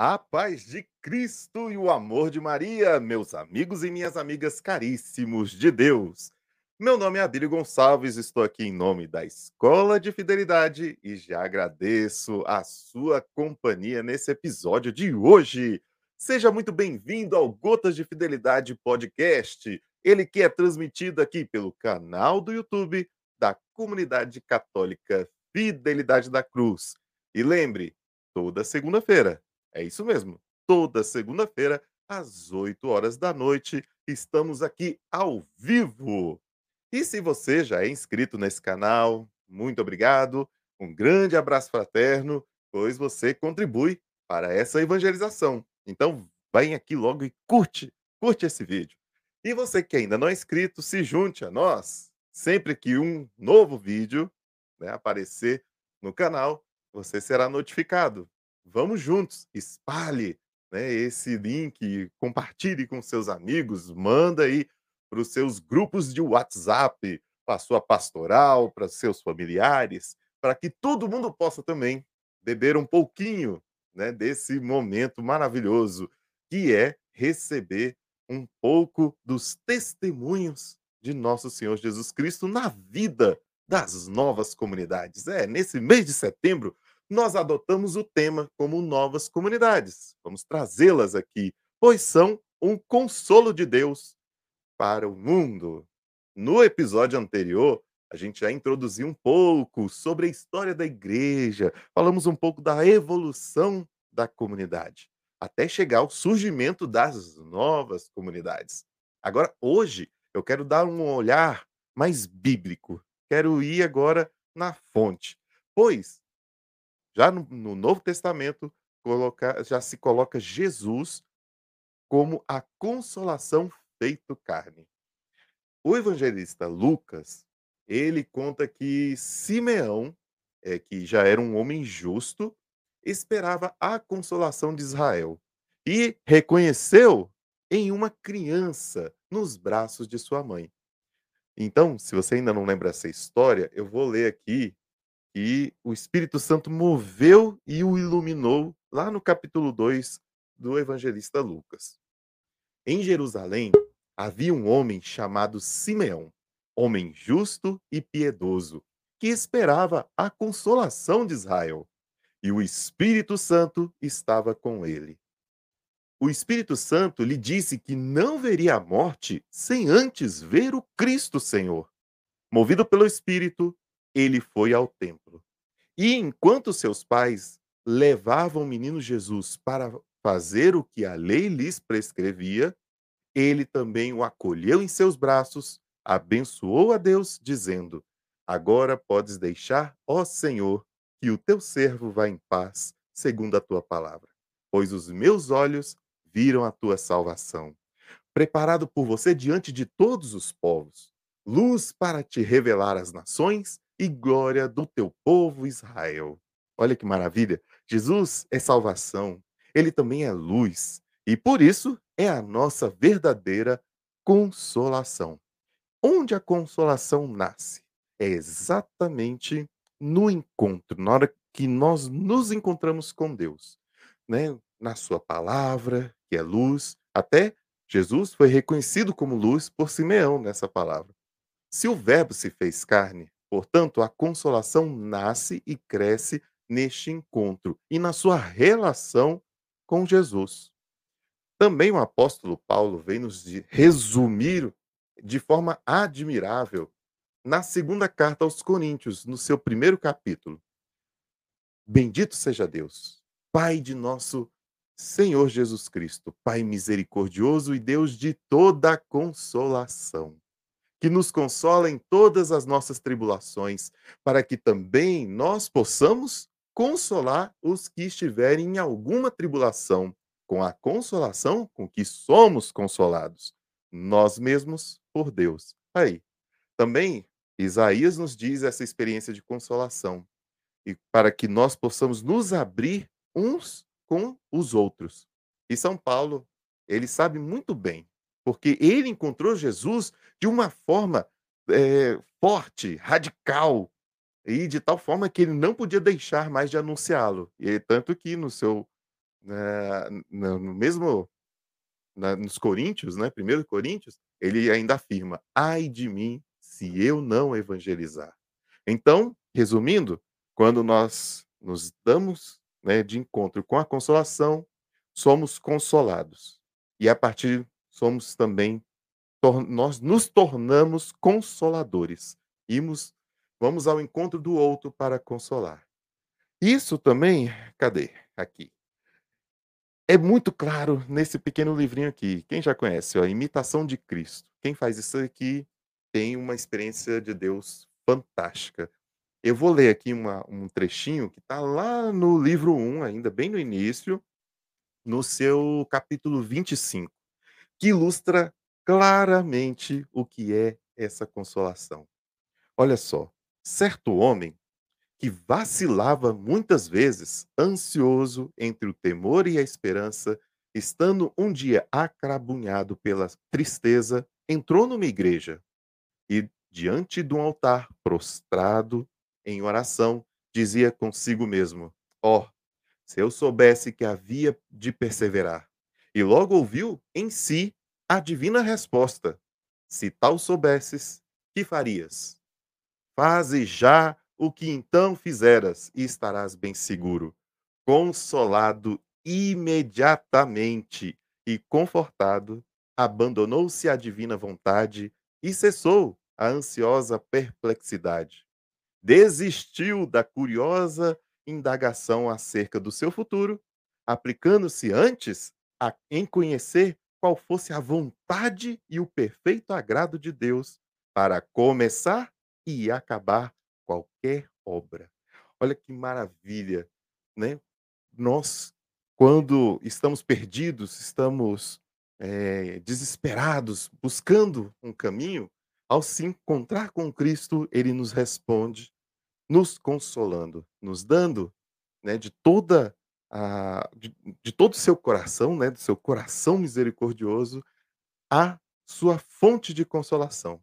A paz de Cristo e o amor de Maria, meus amigos e minhas amigas caríssimos de Deus. Meu nome é Abílio Gonçalves, estou aqui em nome da Escola de Fidelidade e já agradeço a sua companhia nesse episódio de hoje. Seja muito bem-vindo ao Gotas de Fidelidade Podcast, ele que é transmitido aqui pelo canal do YouTube da Comunidade Católica Fidelidade da Cruz. E lembre, toda segunda-feira é isso mesmo. Toda segunda-feira, às 8 horas da noite, estamos aqui ao vivo. E se você já é inscrito nesse canal, muito obrigado. Um grande abraço fraterno, pois você contribui para essa evangelização. Então, vem aqui logo e curte, curte esse vídeo. E você que ainda não é inscrito, se junte a nós. Sempre que um novo vídeo né, aparecer no canal, você será notificado. Vamos juntos, espalhe né, esse link, compartilhe com seus amigos, manda aí para os seus grupos de WhatsApp, para a sua pastoral, para seus familiares, para que todo mundo possa também beber um pouquinho né, desse momento maravilhoso que é receber um pouco dos testemunhos de nosso Senhor Jesus Cristo na vida das novas comunidades. É, nesse mês de setembro, nós adotamos o tema como novas comunidades. Vamos trazê-las aqui, pois são um consolo de Deus para o mundo. No episódio anterior, a gente já introduziu um pouco sobre a história da igreja, falamos um pouco da evolução da comunidade, até chegar ao surgimento das novas comunidades. Agora, hoje, eu quero dar um olhar mais bíblico. Quero ir agora na fonte, pois já no, no Novo Testamento, coloca, já se coloca Jesus como a consolação feito carne. O evangelista Lucas, ele conta que Simeão, é, que já era um homem justo, esperava a consolação de Israel e reconheceu em uma criança nos braços de sua mãe. Então, se você ainda não lembra essa história, eu vou ler aqui e o Espírito Santo moveu e o iluminou lá no capítulo 2 do evangelista Lucas. Em Jerusalém havia um homem chamado Simeão, homem justo e piedoso, que esperava a consolação de Israel, e o Espírito Santo estava com ele. O Espírito Santo lhe disse que não veria a morte sem antes ver o Cristo Senhor. Movido pelo Espírito, ele foi ao templo. E enquanto seus pais levavam o menino Jesus para fazer o que a lei lhes prescrevia, ele também o acolheu em seus braços, abençoou a Deus, dizendo: Agora podes deixar, ó Senhor, que o teu servo vá em paz, segundo a tua palavra, pois os meus olhos viram a tua salvação, preparado por você diante de todos os povos, luz para te revelar às nações e glória do teu povo Israel. Olha que maravilha! Jesus é salvação, ele também é luz, e por isso é a nossa verdadeira consolação. Onde a consolação nasce? É exatamente no encontro, na hora que nós nos encontramos com Deus, né? Na sua palavra, que é luz, até Jesus foi reconhecido como luz por Simeão nessa palavra. Se o Verbo se fez carne, Portanto, a consolação nasce e cresce neste encontro e na sua relação com Jesus. Também o apóstolo Paulo vem nos resumir de forma admirável na segunda carta aos Coríntios, no seu primeiro capítulo. Bendito seja Deus, Pai de nosso Senhor Jesus Cristo, Pai misericordioso e Deus de toda consolação que nos consola em todas as nossas tribulações, para que também nós possamos consolar os que estiverem em alguma tribulação, com a consolação com que somos consolados, nós mesmos por Deus. Aí, também Isaías nos diz essa experiência de consolação, e para que nós possamos nos abrir uns com os outros. E São Paulo, ele sabe muito bem porque ele encontrou Jesus de uma forma é, forte, radical, e de tal forma que ele não podia deixar mais de anunciá-lo. E tanto que no seu né, no mesmo na, nos Coríntios, né, 1 Coríntios, ele ainda afirma: ai de mim se eu não evangelizar. Então, resumindo, quando nós nos damos né, de encontro com a consolação, somos consolados. E a partir somos também nós nos tornamos consoladores. Imos, vamos ao encontro do outro para consolar. Isso também, cadê? Aqui. É muito claro nesse pequeno livrinho aqui. Quem já conhece, ó, Imitação de Cristo. Quem faz isso aqui tem uma experiência de Deus fantástica. Eu vou ler aqui uma, um trechinho que está lá no livro 1, ainda bem no início, no seu capítulo 25, que ilustra claramente o que é essa consolação. Olha só, certo homem que vacilava muitas vezes, ansioso entre o temor e a esperança, estando um dia acrabunhado pela tristeza, entrou numa igreja e, diante de um altar, prostrado em oração, dizia consigo mesmo: Ó, oh, se eu soubesse que havia de perseverar. E logo ouviu em si a divina resposta: Se tal soubesses, que farias? Faze já o que então fizeras e estarás bem seguro, consolado imediatamente e confortado, abandonou-se à divina vontade e cessou a ansiosa perplexidade. Desistiu da curiosa indagação acerca do seu futuro, aplicando-se antes a, em conhecer qual fosse a vontade e o perfeito agrado de Deus para começar e acabar qualquer obra. Olha que maravilha, né? Nós, quando estamos perdidos, estamos é, desesperados, buscando um caminho, ao se encontrar com Cristo, ele nos responde, nos consolando, nos dando né, de toda a, de, de todo o seu coração, né, do seu coração misericordioso, a sua fonte de consolação.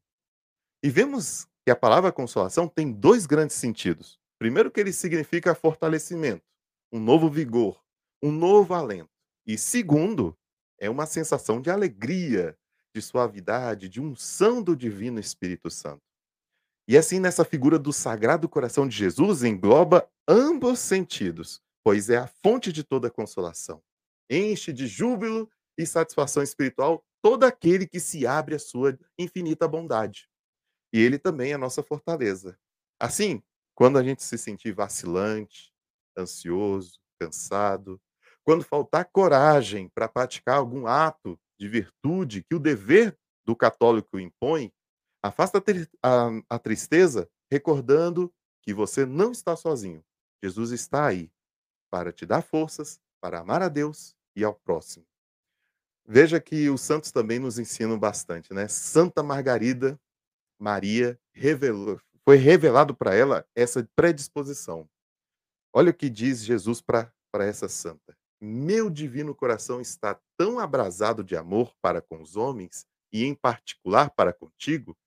E vemos que a palavra consolação tem dois grandes sentidos. Primeiro, que ele significa fortalecimento, um novo vigor, um novo alento. E segundo, é uma sensação de alegria, de suavidade, de unção do Divino Espírito Santo. E assim, nessa figura do Sagrado Coração de Jesus, engloba ambos sentidos, pois é a fonte de toda consolação. Enche de júbilo e satisfação espiritual todo aquele que se abre à sua infinita bondade e ele também é nossa fortaleza. Assim, quando a gente se sentir vacilante, ansioso, cansado, quando faltar coragem para praticar algum ato de virtude que o dever do católico impõe, afasta a, a tristeza recordando que você não está sozinho. Jesus está aí para te dar forças, para amar a Deus e ao próximo. Veja que os santos também nos ensinam bastante, né? Santa Margarida Maria revelou, foi revelado para ela essa predisposição. Olha o que diz Jesus para essa santa. Meu divino coração está tão abrasado de amor para com os homens, e em particular para contigo,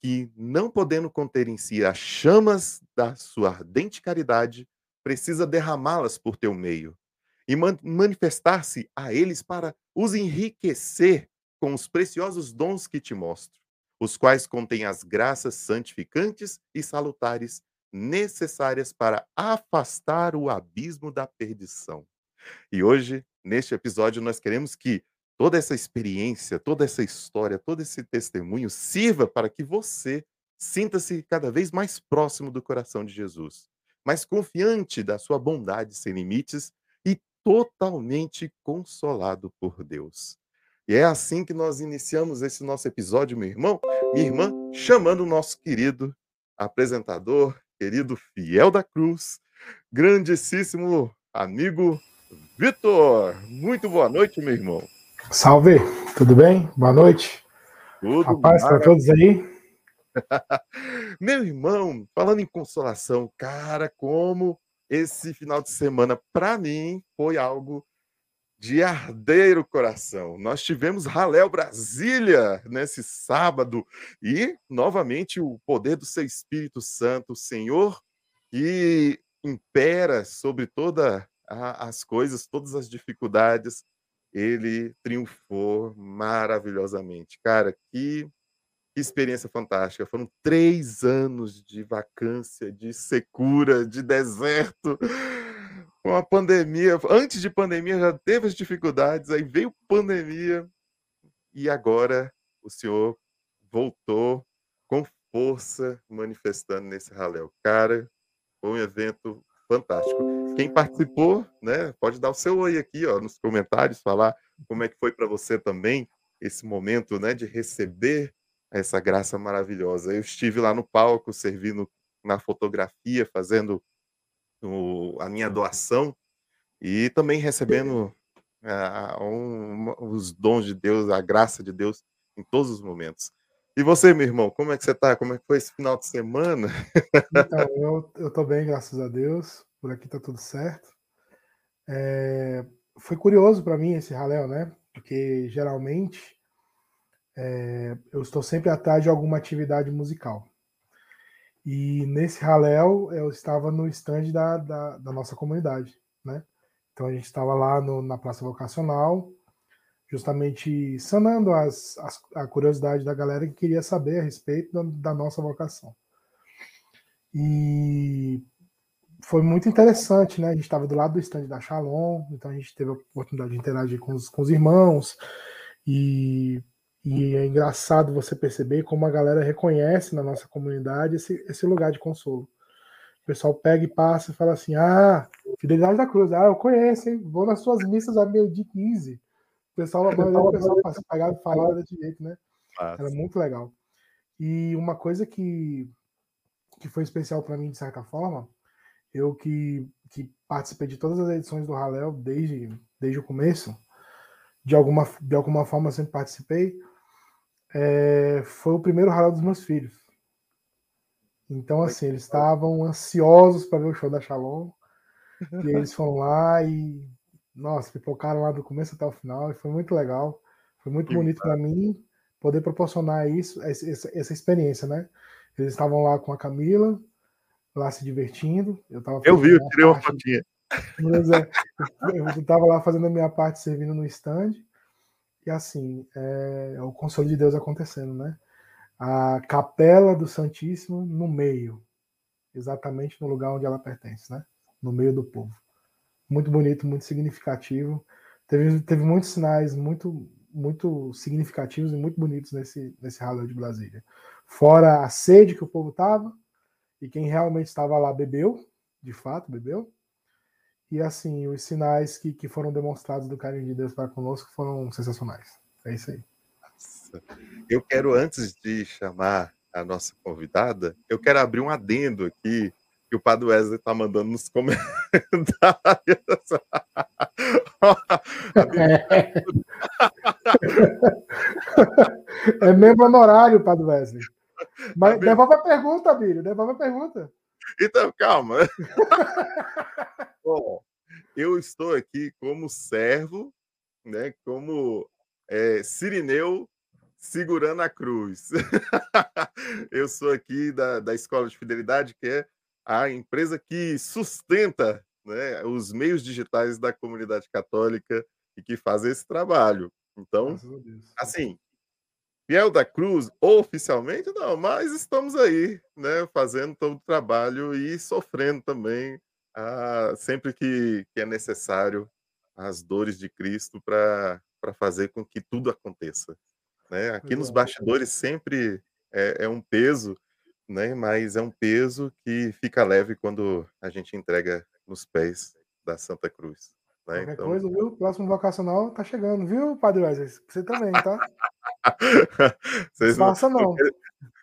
que, não podendo conter em si as chamas da sua ardente caridade, precisa derramá-las por teu meio e man manifestar-se a eles para os enriquecer com os preciosos dons que te mostro os quais contêm as graças santificantes e salutares necessárias para afastar o abismo da perdição. E hoje, neste episódio, nós queremos que toda essa experiência, toda essa história, todo esse testemunho sirva para que você sinta-se cada vez mais próximo do coração de Jesus, mais confiante da sua bondade sem limites e totalmente consolado por Deus. E é assim que nós iniciamos esse nosso episódio, meu irmão, minha irmã, chamando o nosso querido apresentador, querido Fiel da Cruz, grandíssimo amigo Vitor. Muito boa noite, meu irmão. Salve, tudo bem? Boa noite. Tudo paz para todos aí. meu irmão, falando em consolação, cara, como esse final de semana para mim foi algo de arder coração. Nós tivemos Raléu Brasília nesse sábado e, novamente, o poder do seu Espírito Santo, Senhor, que impera sobre toda a, as coisas, todas as dificuldades, ele triunfou maravilhosamente. Cara, que, que experiência fantástica. Foram três anos de vacância, de secura, de deserto. Com a pandemia, antes de pandemia já teve as dificuldades, aí veio pandemia e agora o senhor voltou com força manifestando nesse raléu. Cara, foi um evento fantástico. Quem participou, né, pode dar o seu oi aqui, ó, nos comentários, falar como é que foi para você também esse momento, né, de receber essa graça maravilhosa. Eu estive lá no palco, servindo na fotografia, fazendo o, a minha doação e também recebendo uh, um, os dons de Deus, a graça de Deus em todos os momentos. E você, meu irmão, como é que você está? Como é que foi esse final de semana? Então, eu, eu tô bem, graças a Deus. Por aqui tá tudo certo. É, foi curioso para mim esse ralé, né? Porque geralmente é, eu estou sempre atrás de alguma atividade musical. E nesse raléu eu estava no stand da, da, da nossa comunidade, né? Então a gente estava lá no, na Praça Vocacional, justamente sanando as, as, a curiosidade da galera que queria saber a respeito da, da nossa vocação. E foi muito interessante, né? A gente estava do lado do stand da Shalom, então a gente teve a oportunidade de interagir com os, com os irmãos, e, e, é engraçado você perceber como a galera reconhece na nossa comunidade esse, esse lugar de consolo. O pessoal pega e passa e fala assim: Ah, Fidelidade da Cruz, ah, eu conheço, hein? Vou nas suas missas a meio de 15 pessoal, a maioria do pessoal e falava desse jeito, né? Nossa. Era muito legal. E uma coisa que, que foi especial para mim, de certa forma, eu que, que participei de todas as edições do Halel desde, desde o começo, de alguma, de alguma forma sempre participei, é, foi o primeiro Halel dos meus filhos. Então, assim, eles estavam ansiosos para ver o show da Shalom, e eles foram lá e nossa, pipocaram lá do começo até o final e foi muito legal. Foi muito bonito para mim poder proporcionar isso, essa, essa, experiência, né? Eles estavam lá com a Camila, lá se divertindo. Eu, tava eu vi, eu tirei uma fotinha. É, eu estava lá fazendo a minha parte, servindo no stand. E assim, é, é o consolo de Deus acontecendo, né? A capela do Santíssimo no meio, exatamente no lugar onde ela pertence, né? No meio do povo muito bonito, muito significativo. Teve, teve muitos sinais muito muito significativos e muito bonitos nesse, nesse Halloween de Brasília. Fora a sede que o povo tava, e quem realmente estava lá bebeu, de fato, bebeu. E assim, os sinais que, que foram demonstrados do carinho de Deus para conosco foram sensacionais. É isso aí. Eu quero, antes de chamar a nossa convidada, eu quero abrir um adendo aqui que o Padre Wesley tá mandando nos comentários. é mesmo honorário, Padre Wesley. Mas devolve a pergunta, Bílio, devolve a pergunta. Então, calma. Bom, eu estou aqui como servo, né, como é, Sirineu segurando a cruz. eu sou aqui da, da Escola de Fidelidade, que é a empresa que sustenta né, os meios digitais da comunidade católica e que faz esse trabalho. Então, assim, Fiel da Cruz, oficialmente não, mas estamos aí, né, fazendo todo o trabalho e sofrendo também, ah, sempre que, que é necessário, as dores de Cristo para fazer com que tudo aconteça. Né? Aqui nos bastidores sempre é, é um peso né? Mas é um peso que fica leve quando a gente entrega nos pés da Santa Cruz. Né? Qualquer então... coisa, viu? Próximo vocacional tá chegando, viu, Padre Wesley? Você também, tá? Vocês não, Faça, não.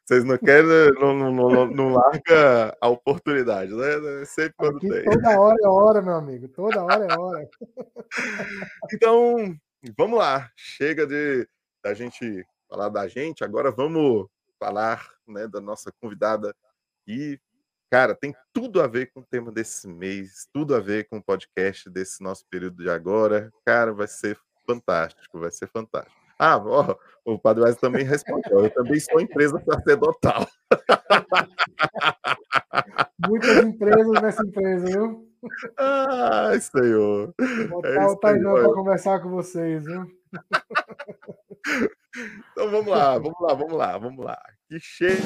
Vocês não querem, não, não, não, não, larga a oportunidade, né? Sempre quando Aqui, tem. Toda hora é hora, meu amigo. Toda hora é hora. então, vamos lá. Chega de da gente falar da gente. Agora vamos falar né, da nossa convidada. E, cara, tem tudo a ver com o tema desse mês, tudo a ver com o podcast desse nosso período de agora. Cara, vai ser fantástico, vai ser fantástico. Ah, ó, o Padre Wesley também respondeu. Eu também sou empresa sacerdotal. Muitas empresas nessa empresa, viu? Ai, Senhor. Vou botar é o Tainão para conversar com vocês, viu? Então vamos lá, vamos lá, vamos lá, vamos lá. Que cheio.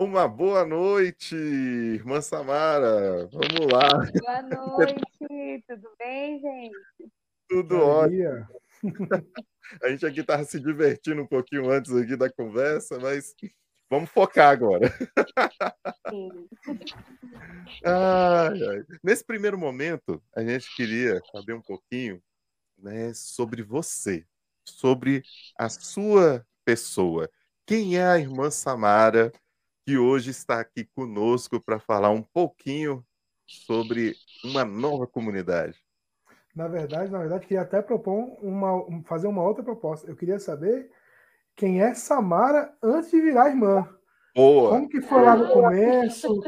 Uma boa noite, irmã Samara. Vamos lá. Boa noite, tudo bem, gente? Tudo ótimo. A gente aqui estava se divertindo um pouquinho antes aqui da conversa, mas vamos focar agora. Sim. Ai, ai. Nesse primeiro momento, a gente queria saber um pouquinho né, sobre você, sobre a sua pessoa. Quem é a irmã Samara? Que hoje está aqui conosco para falar um pouquinho sobre uma nova comunidade. Na verdade, na verdade, queria até propor uma, fazer uma outra proposta. Eu queria saber quem é Samara antes de virar irmã. Boa. Como que foi lá no começo?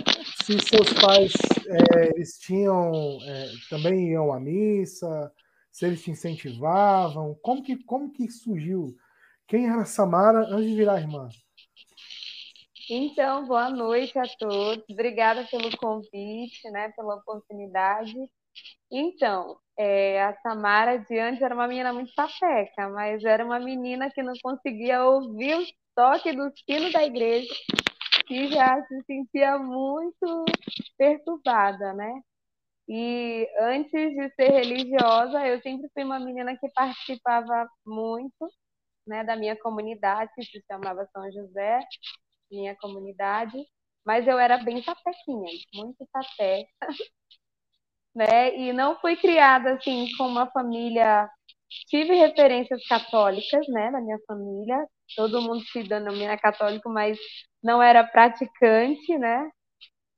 Se seus pais é, eles tinham é, também iam à missa? Se eles te incentivavam? Como que como que surgiu? Quem era Samara antes de virar irmã? Então, boa noite a todos. Obrigada pelo convite, né, pela oportunidade. Então, é, a Samara de antes era uma menina muito sapeca, mas era uma menina que não conseguia ouvir o toque do sino da igreja e já se sentia muito perturbada, né? E antes de ser religiosa, eu sempre fui uma menina que participava muito né, da minha comunidade, que se chamava São José, minha comunidade, mas eu era bem sapequinha, muito sapeca, né? E não fui criada assim com uma família. Tive referências católicas, né, na minha família. Todo mundo se denomina católico, mas não era praticante, né?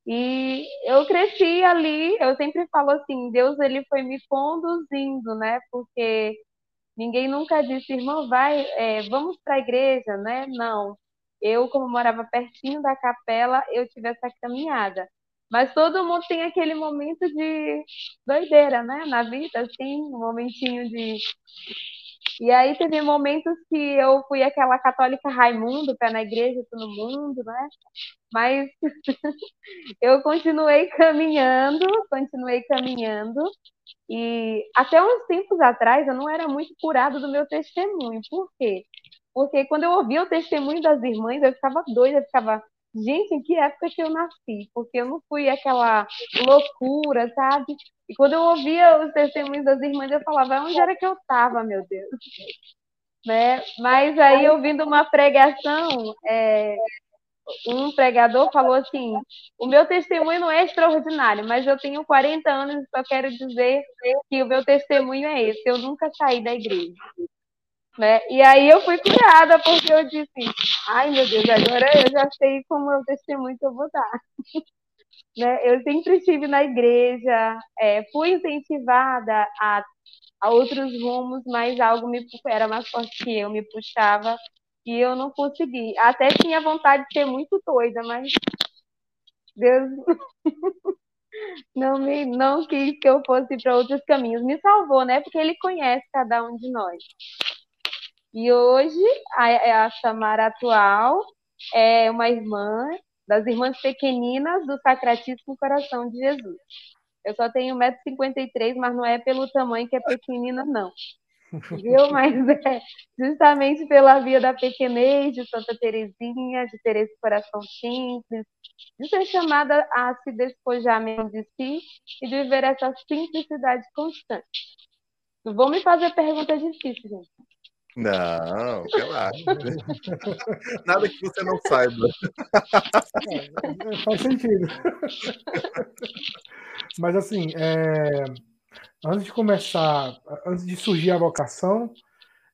E eu cresci ali, eu sempre falo assim, Deus ele foi me conduzindo, né? Porque ninguém nunca disse, irmão, vai, é, vamos para a igreja, né? Não eu, como morava pertinho da capela, eu tive essa caminhada. Mas todo mundo tem aquele momento de doideira, né? Na vida, assim, um momentinho de. E aí teve momentos que eu fui aquela católica Raimundo, pé na igreja, todo mundo, né? Mas eu continuei caminhando, continuei caminhando. E até uns tempos atrás eu não era muito curado do meu testemunho. Por quê? Porque quando eu ouvia o testemunho das irmãs, eu ficava doida, eu ficava, gente, em que época que eu nasci? Porque eu não fui aquela loucura, sabe? E quando eu ouvia os testemunhos das irmãs, eu falava, onde era que eu estava, meu Deus? Né? Mas aí, ouvindo uma pregação, é, um pregador falou assim: o meu testemunho não é extraordinário, mas eu tenho 40 anos e só quero dizer que o meu testemunho é esse. Eu nunca saí da igreja. Né? E aí eu fui curada, porque eu disse, ai meu Deus, agora eu já sei como o testemunho que eu vou dar. né? Eu sempre estive na igreja, é, fui incentivada a, a outros rumos, mas algo me era mais forte que eu, me puxava, e eu não consegui. Até tinha vontade de ser muito doida, mas Deus não me não quis que eu fosse para outros caminhos. Me salvou, né? Porque ele conhece cada um de nós. E hoje a, a Samara atual é uma irmã das irmãs pequeninas do Sacratíssimo Coração de Jesus. Eu só tenho 1,53m, mas não é pelo tamanho que é pequenina, não. Viu? Mas é justamente pela via da pequenez de Santa Teresinha, de ter esse coração simples, de ser chamada a se despojar mesmo de si e de viver essa simplicidade constante. Não vou me fazer perguntas difíceis, gente. Não, relaxa. Nada que você não saiba. É, faz sentido. Mas assim, é... antes de começar, antes de surgir a vocação,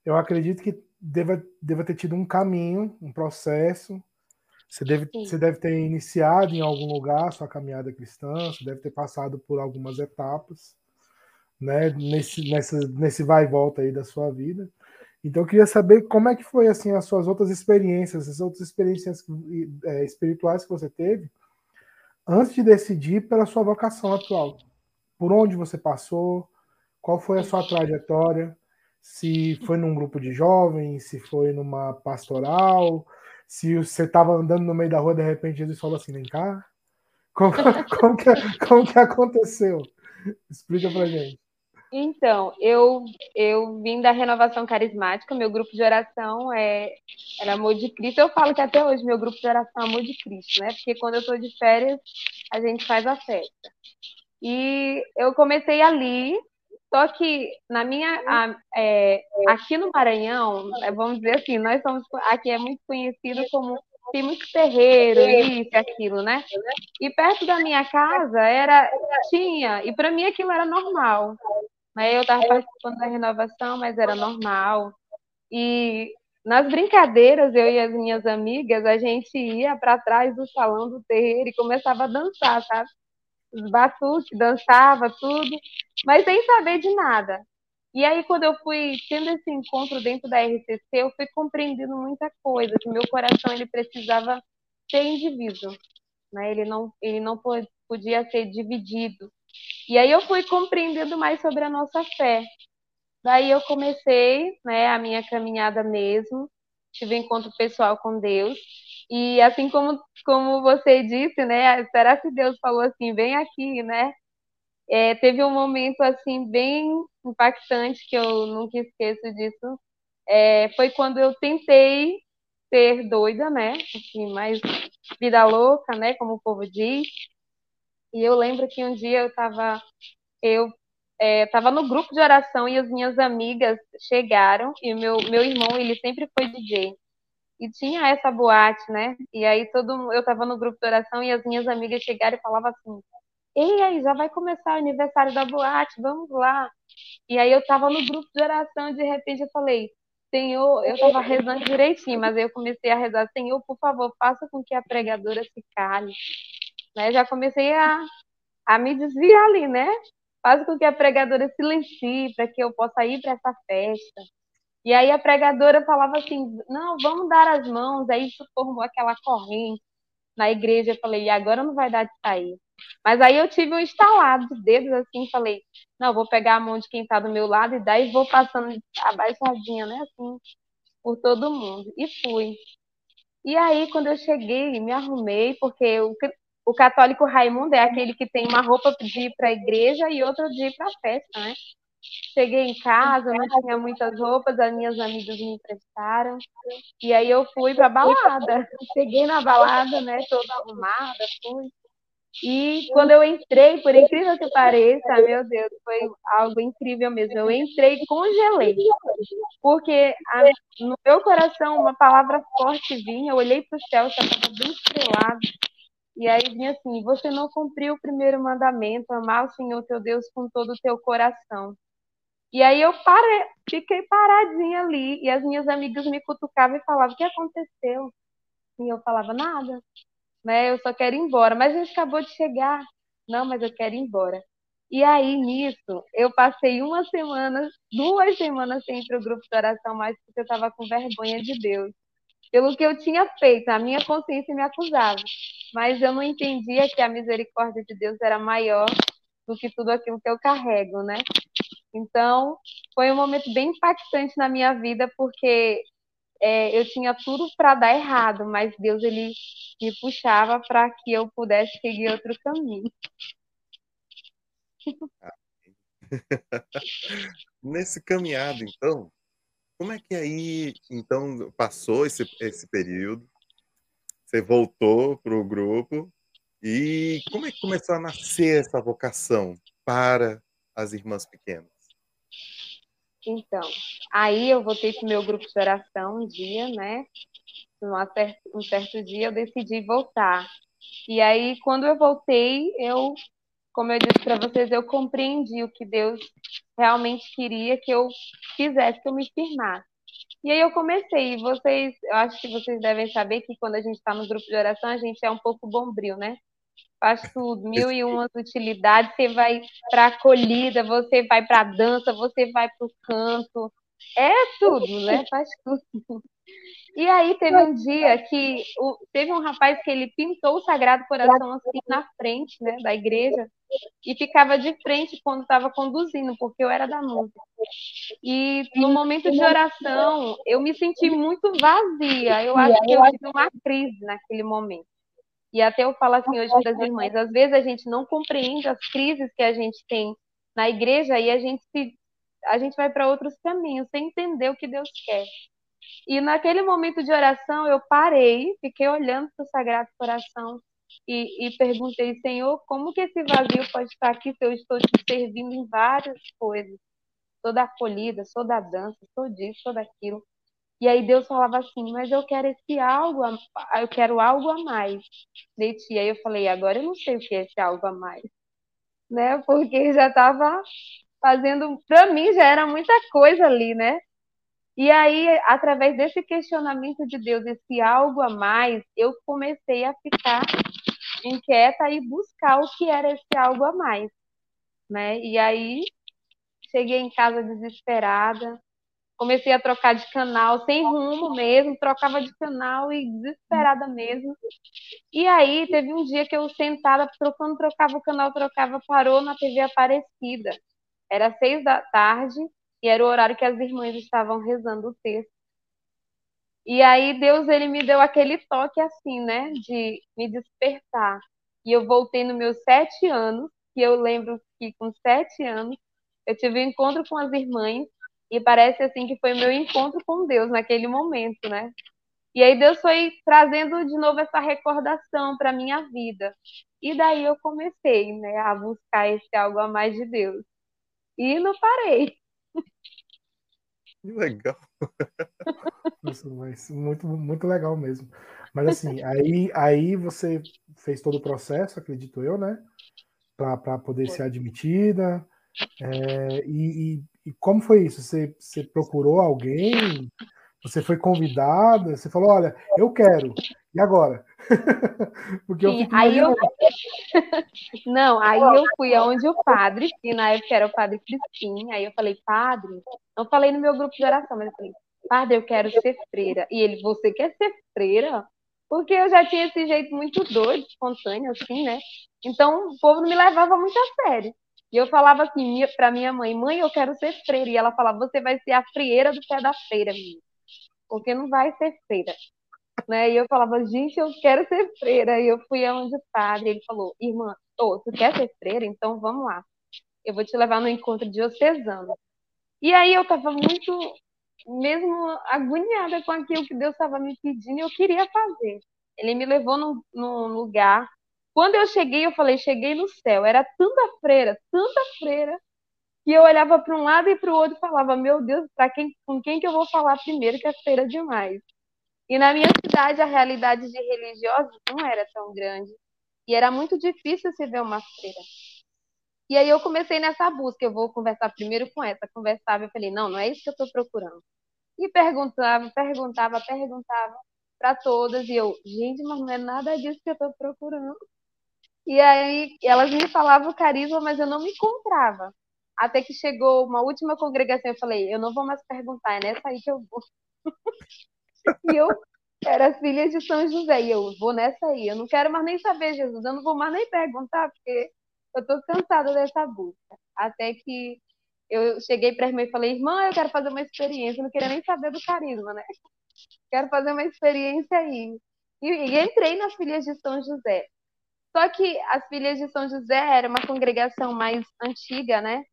eu acredito que deva, deva ter tido um caminho, um processo. Você deve, você deve ter iniciado em algum lugar a sua caminhada cristã, você deve ter passado por algumas etapas, né? Nesse, nessa, nesse vai e volta aí da sua vida. Então eu queria saber como é que foi assim as suas outras experiências, as outras experiências é, espirituais que você teve antes de decidir pela sua vocação atual. Por onde você passou? Qual foi a sua trajetória? Se foi num grupo de jovens, se foi numa pastoral, se você estava andando no meio da rua, de repente Jesus falou assim: vem cá. Como, como, que, como que aconteceu? Explica pra gente. Então, eu, eu vim da renovação carismática, meu grupo de oração é, era Amor de Cristo. Eu falo que até hoje meu grupo de oração é Amor de Cristo, né? Porque quando eu estou de férias, a gente faz a festa. E eu comecei ali, só que na minha. A, é, aqui no Maranhão, é, vamos dizer assim, nós somos. Aqui é muito conhecido como tem muito terreiro, isso, aquilo, né? E perto da minha casa era tinha, e para mim aquilo era normal. Né? Eu estava participando da renovação, mas era normal. E nas brincadeiras, eu e as minhas amigas, a gente ia para trás do salão do terreiro e começava a dançar, sabe? Os batuques, dançava tudo, mas sem saber de nada. E aí, quando eu fui tendo esse encontro dentro da RCC, eu fui compreendendo muita coisa, que meu coração ele precisava ser indivíduo, né? Ele não, ele não podia ser dividido. E aí eu fui compreendendo mais sobre a nossa fé. Daí eu comecei né, a minha caminhada mesmo, tive um encontro pessoal com Deus. E assim como, como você disse, né? Será que Deus falou assim, vem aqui, né? É, teve um momento assim bem impactante que eu nunca esqueço disso. É, foi quando eu tentei ser doida, né? Assim, mais vida louca, né? Como o povo diz. E eu lembro que um dia eu estava eu estava é, no grupo de oração e as minhas amigas chegaram e meu meu irmão ele sempre foi DJ e tinha essa boate, né? E aí todo eu estava no grupo de oração e as minhas amigas chegaram e falavam assim: "Ei, aí já vai começar o aniversário da boate, vamos lá". E aí eu estava no grupo de oração e de repente eu falei: Senhor, eu estava rezando direitinho, mas aí eu comecei a rezar, Senhor, por favor, faça com que a pregadora se cale né? Já comecei a, a me desviar ali, né? Faz com que a pregadora silencie para que eu possa ir para essa festa. E aí a pregadora falava assim: não, vamos dar as mãos. Aí isso formou aquela corrente na igreja. Eu falei: e agora não vai dar de sair. Mas aí eu tive um instalado de dedos assim. Falei: não, vou pegar a mão de quem está do meu lado e daí vou passando abaixadinha, né? Assim, por todo mundo. E fui. E aí, quando eu cheguei, me arrumei, porque eu, o católico Raimundo é aquele que tem uma roupa de ir para a igreja e outra de ir para a festa, né? Cheguei em casa, não tinha muitas roupas, as minhas amigas me emprestaram. E aí eu fui para a balada. Cheguei na balada, né, toda arrumada, fui. E quando eu entrei, por incrível que pareça, meu Deus, foi algo incrível mesmo. Eu entrei e congelei. Porque a, no meu coração uma palavra forte vinha, eu olhei para o céu, estava bem estrelado. E aí vinha assim: você não cumpriu o primeiro mandamento, amar o Senhor teu Deus com todo o teu coração. E aí eu parei, fiquei paradinha ali, e as minhas amigas me cutucavam e falavam: o que aconteceu? E eu falava: nada, né? Eu só quero ir embora. Mas a gente acabou de chegar. Não, mas eu quero ir embora. E aí, nisso, eu passei uma semana, duas semanas sem ir para o grupo de oração, mais porque eu estava com vergonha de Deus pelo que eu tinha feito. A minha consciência me acusava. Mas eu não entendia que a misericórdia de Deus era maior do que tudo aquilo que eu carrego, né? Então, foi um momento bem impactante na minha vida, porque é, eu tinha tudo para dar errado, mas Deus ele me puxava para que eu pudesse seguir outro caminho. Nesse caminhado, então, como é que aí, então, passou esse, esse período? Você voltou para o grupo e como é que começou a nascer essa vocação para as irmãs pequenas? Então, aí eu voltei para o meu grupo de oração um dia, né? Um certo dia eu decidi voltar. E aí, quando eu voltei, eu, como eu disse para vocês, eu compreendi o que Deus realmente queria que eu fizesse, que eu me firmasse. E aí eu comecei, vocês, eu acho que vocês devem saber que quando a gente está no grupo de oração, a gente é um pouco bombril, né? Faz tudo, mil e uma utilidades, você vai para a acolhida, você vai para a dança, você vai para o canto, é tudo, né? Faz tudo. E aí teve um dia que o, teve um rapaz que ele pintou o Sagrado Coração assim na frente, né, da igreja e ficava de frente quando estava conduzindo, porque eu era da música. E no momento de oração, eu me senti muito vazia. Eu acho que eu tive uma crise naquele momento. E até eu falo assim hoje para as irmãs, às vezes a gente não compreende as crises que a gente tem na igreja e a gente se a gente vai para outros caminhos sem entender o que Deus quer. E naquele momento de oração eu parei, fiquei olhando para o Sagrado Coração e, e, perguntei, Senhor, como que esse vazio pode estar aqui se eu estou te servindo em várias coisas? Sou da acolhida, sou da dança, sou disso, sou daquilo. E aí Deus falava assim, mas eu quero esse algo, a, eu quero algo a mais de ti. Aí eu falei, agora eu não sei o que é esse algo a mais, né? Porque já estava fazendo, para mim já era muita coisa ali, né? E aí, através desse questionamento de Deus, esse algo a mais, eu comecei a ficar inquieta e buscar o que era esse algo a mais, né? E aí cheguei em casa desesperada, comecei a trocar de canal sem rumo mesmo, trocava de canal e desesperada mesmo. E aí teve um dia que eu sentada trocando, trocava o canal, trocava, parou na TV Aparecida. Era seis da tarde e era o horário que as irmãs estavam rezando o texto. E aí Deus ele me deu aquele toque assim, né, de me despertar. E eu voltei nos meus sete anos, que eu lembro que com sete anos eu tive um encontro com as irmãs e parece assim que foi meu encontro com Deus naquele momento, né? E aí Deus foi trazendo de novo essa recordação para minha vida. E daí eu comecei, né, a buscar esse algo a mais de Deus. E não parei. Que legal. Isso, mas muito, muito legal mesmo. Mas assim, aí, aí você fez todo o processo, acredito eu, né? Para poder ser admitida. É, e, e, e, como foi isso? Você, você procurou alguém? Você foi convidada? Você falou, olha, eu quero. E agora? Porque Sim, eu fico aí eu... Não, aí eu fui aonde o padre, que na época era o padre Crispim, aí eu falei, padre, não falei no meu grupo de oração, mas eu falei, padre, eu quero ser freira. E ele, você quer ser freira? Porque eu já tinha esse jeito muito doido, espontâneo, assim, né? Então o povo não me levava muito a sério. E eu falava assim para minha mãe, mãe, eu quero ser freira. E ela falava, você vai ser a frieira do pé da feira, menina. Porque não vai ser freira né? E eu falava, gente, eu quero ser freira. E eu fui aonde o padre, ele falou, irmã, oh, tu quer ser freira? Então vamos lá. Eu vou te levar no encontro diocesano. E aí eu estava muito, mesmo agoniada com aquilo que Deus estava me pedindo, eu queria fazer. Ele me levou num, num lugar. Quando eu cheguei, eu falei, cheguei no céu. Era tanta freira, tanta freira, que eu olhava para um lado e para o outro e falava, meu Deus, para quem, com quem que eu vou falar primeiro que é freira demais? E na minha cidade, a realidade de religiosos não era tão grande. E era muito difícil se ver uma freira. E aí eu comecei nessa busca. Eu vou conversar primeiro com essa. Conversava, eu falei, não, não é isso que eu estou procurando. E perguntava, perguntava, perguntava para todas. E eu, gente, mas não é nada disso que eu estou procurando. E aí elas me falavam carisma, mas eu não me encontrava. Até que chegou uma última congregação, eu falei, eu não vou mais perguntar, é nessa aí que eu vou. E eu era filha de São José. E eu vou nessa aí. Eu não quero mais nem saber, Jesus. Eu não vou mais nem perguntar, porque eu estou cansada dessa busca. Até que eu cheguei para a irmã e falei, irmã, eu quero fazer uma experiência. Eu não queria nem saber do carisma, né? Quero fazer uma experiência aí. E, e entrei nas filhas de São José. Só que as filhas de São José era uma congregação mais antiga, né?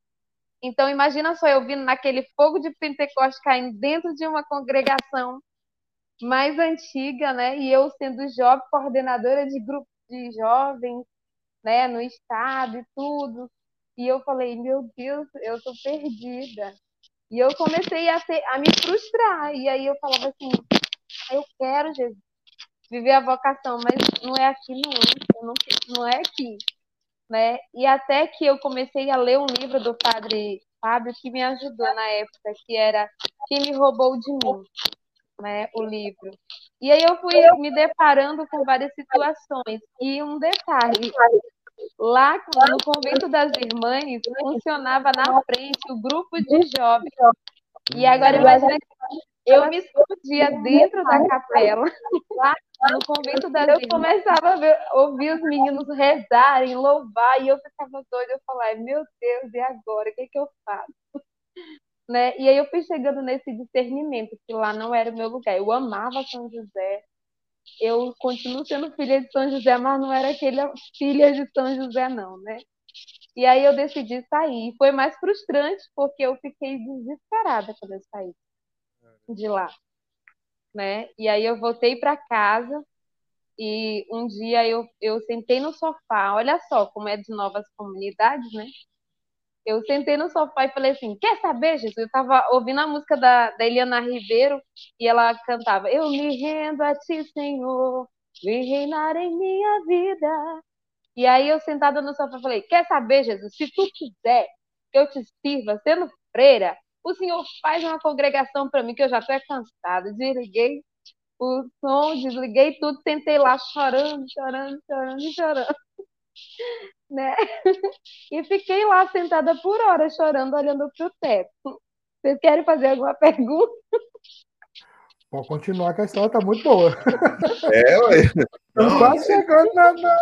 Então imagina só eu vindo naquele fogo de Pentecoste caindo dentro de uma congregação mais antiga, né? E eu sendo jovem, coordenadora de grupo de jovens, né, no estado e tudo. E eu falei, meu Deus, eu tô perdida. E eu comecei a, a me frustrar. E aí eu falava assim, eu quero, Jesus, viver a vocação, mas não é aqui não, não, não é aqui. Né? E até que eu comecei a ler um livro do padre Fábio que me ajudou na época, que era Quem me roubou de mim né, o livro. E aí eu fui me deparando com várias situações. E um detalhe, lá no convento das irmãs, funcionava na frente o grupo de jovens. E agora imagina eu me escondia dentro da capela, lá no convento da Eu começava a ver, ouvir os meninos rezarem, louvar, e eu ficava doida. Eu falava, meu Deus, e agora? O que, é que eu faço? Né? E aí eu fui chegando nesse discernimento, que lá não era o meu lugar. Eu amava São José, eu continuo sendo filha de São José, mas não era aquela filha de São José, não, né? E aí eu decidi sair. Foi mais frustrante, porque eu fiquei desesperada quando eu saí de lá, né? E aí eu voltei para casa e um dia eu, eu sentei no sofá, olha só como é de novas comunidades, né? Eu sentei no sofá e falei assim: Quer saber, Jesus? Eu estava ouvindo a música da, da Eliana Ribeiro e ela cantava: Eu me rendo a ti, Senhor, vem reinar em minha vida. E aí eu sentada no sofá falei: Quer saber, Jesus? Se tu quiser que eu te sirva sendo freira, o senhor faz uma congregação para mim que eu já estou cansada. Desliguei o som, desliguei tudo, tentei lá chorando, chorando, chorando, chorando. né? E fiquei lá sentada por horas chorando, olhando para o teto. Vocês querem fazer alguma pergunta? Pode continuar que a história está muito boa. É, ué. Estamos quase chegando na, na,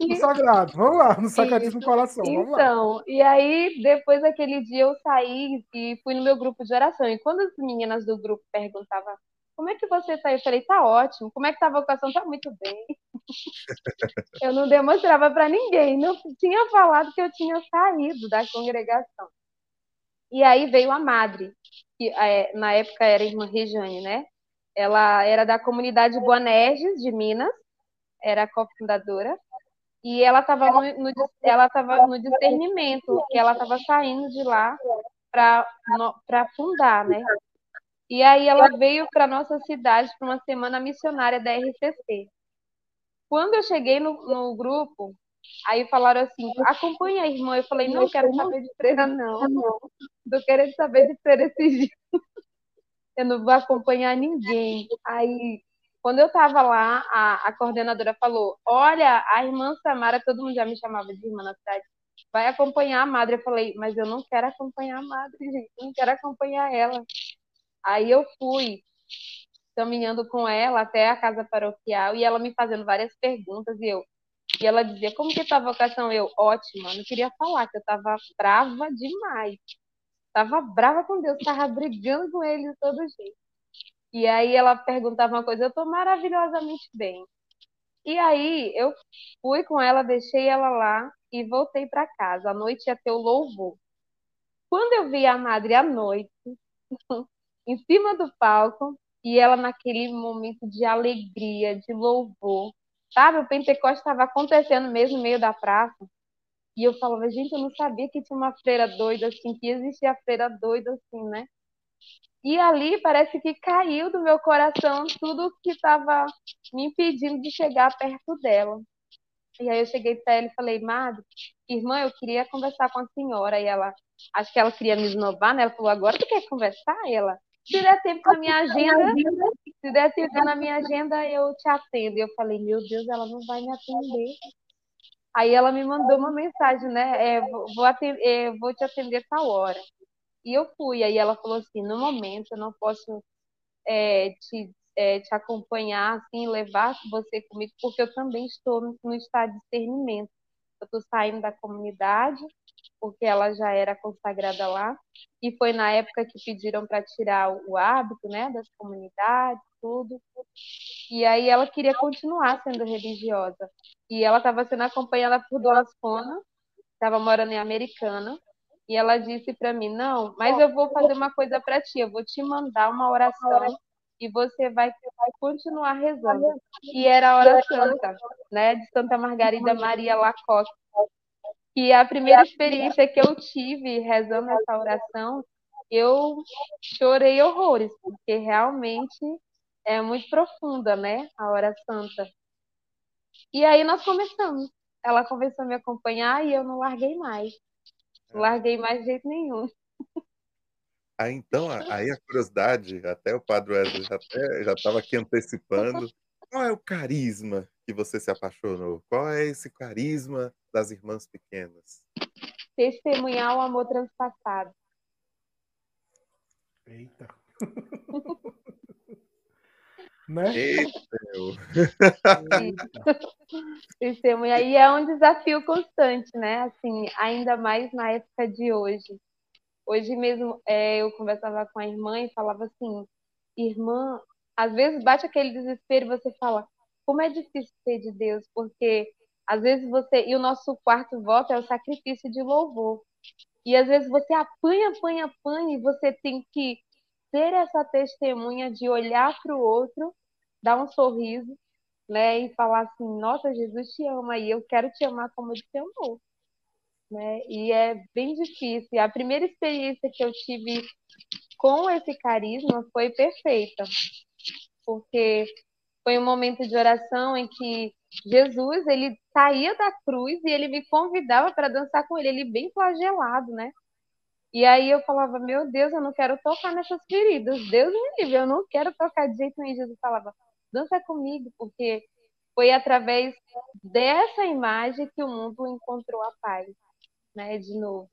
no sagrado. Vamos lá, no sacadismo do coração. Vamos então, lá. e aí, depois daquele dia, eu saí e fui no meu grupo de oração. E quando as meninas do grupo perguntavam como é que você está? Eu falei, tá ótimo. Como é que tá a vocação? Tá muito bem. eu não demonstrava para ninguém. Não tinha falado que eu tinha saído da congregação. E aí veio a madre, que é, na época era irmã Rejane, né? Ela era da comunidade Boanerges, de Minas, era a cofundadora. E ela estava no, no, ela tava no discernimento, que ela estava saindo de lá para fundar, né? E aí ela veio para nossa cidade para uma semana missionária da RCC. Quando eu cheguei no, no grupo, aí falaram assim, acompanha a irmã. Eu falei, não quero saber de freira, não. Não quero saber de freira esses dias. Eu não vou acompanhar ninguém. Aí, quando eu estava lá, a, a coordenadora falou, olha, a irmã Samara, todo mundo já me chamava de irmã na cidade, vai acompanhar a madre. Eu falei, mas eu não quero acompanhar a madre, gente. Eu não quero acompanhar ela. Aí eu fui caminhando com ela até a casa paroquial e ela me fazendo várias perguntas e eu e ela dizia como que tá a vocação? Eu ótima não queria falar que eu estava brava demais. Estava brava com Deus estava brigando com ele todo jeito. E aí ela perguntava uma coisa eu estou maravilhosamente bem. E aí eu fui com ela deixei ela lá e voltei para casa. À noite ia ter o louvor. Quando eu vi a madre à noite em cima do palco e ela naquele momento de alegria, de louvor. Sabe, o Pentecoste estava acontecendo mesmo no meio da praça. E eu falava, gente, eu não sabia que tinha uma freira doida assim, que existia freira doida assim, né? E ali parece que caiu do meu coração tudo que estava me impedindo de chegar perto dela. E aí eu cheguei para ela e falei, Madre, irmã, eu queria conversar com a senhora. E ela, acho que ela queria me esnovar, né? Ela falou, agora tu quer conversar? E ela, se der tempo na minha agenda, se der tempo na minha agenda, eu te atendo. E eu falei, meu Deus, ela não vai me atender. Aí ela me mandou uma mensagem, né? É, vou, atender, é, vou te atender tal hora. E eu fui. Aí ela falou assim: no momento eu não posso é, te, é, te acompanhar, assim, levar você comigo, porque eu também estou no estado de discernimento. Eu estou saindo da comunidade, porque ela já era consagrada lá, e foi na época que pediram para tirar o hábito, né, das comunidades, tudo. E aí ela queria continuar sendo religiosa. E ela estava sendo acompanhada por Dona Fona, estava morando em Americana, e ela disse para mim: "Não, mas eu vou fazer uma coisa para ti, eu vou te mandar uma oração e você vai, vai continuar rezando". E era a hora santa, né, de Santa Margarida Maria Lacoste, que a primeira experiência que eu tive rezando essa oração, eu chorei horrores, porque realmente é muito profunda, né? A hora santa. E aí nós começamos. Ela começou a me acompanhar e eu não larguei mais. Não larguei mais de jeito nenhum. Aí então, aí a curiosidade, até o Padre Wesley já estava aqui antecipando. Qual é o carisma que você se apaixonou? Qual é esse carisma das irmãs pequenas? Testemunhar o amor transpassado. Eita, né? Testemunha. E é um desafio constante, né? Assim, ainda mais na época de hoje. Hoje mesmo é, eu conversava com a irmã e falava assim, irmã, às vezes bate aquele desespero e você fala, como é difícil ser de Deus, porque às vezes você. E o nosso quarto voto é o sacrifício de louvor. E às vezes você apanha, apanha, apanha, e você tem que ser essa testemunha de olhar para o outro, dar um sorriso, né? E falar assim: Nossa, Jesus te ama e eu quero te amar como ele te amou. Né? E é bem difícil. A primeira experiência que eu tive com esse carisma foi perfeita, porque foi um momento de oração em que Jesus ele saía da cruz e ele me convidava para dançar com ele, ele bem flagelado, né? E aí eu falava, meu Deus, eu não quero tocar nessas feridas. Deus me livre, eu não quero tocar de jeito nenhum. Jesus falava, dança comigo, porque foi através dessa imagem que o mundo encontrou a paz, né? De novo.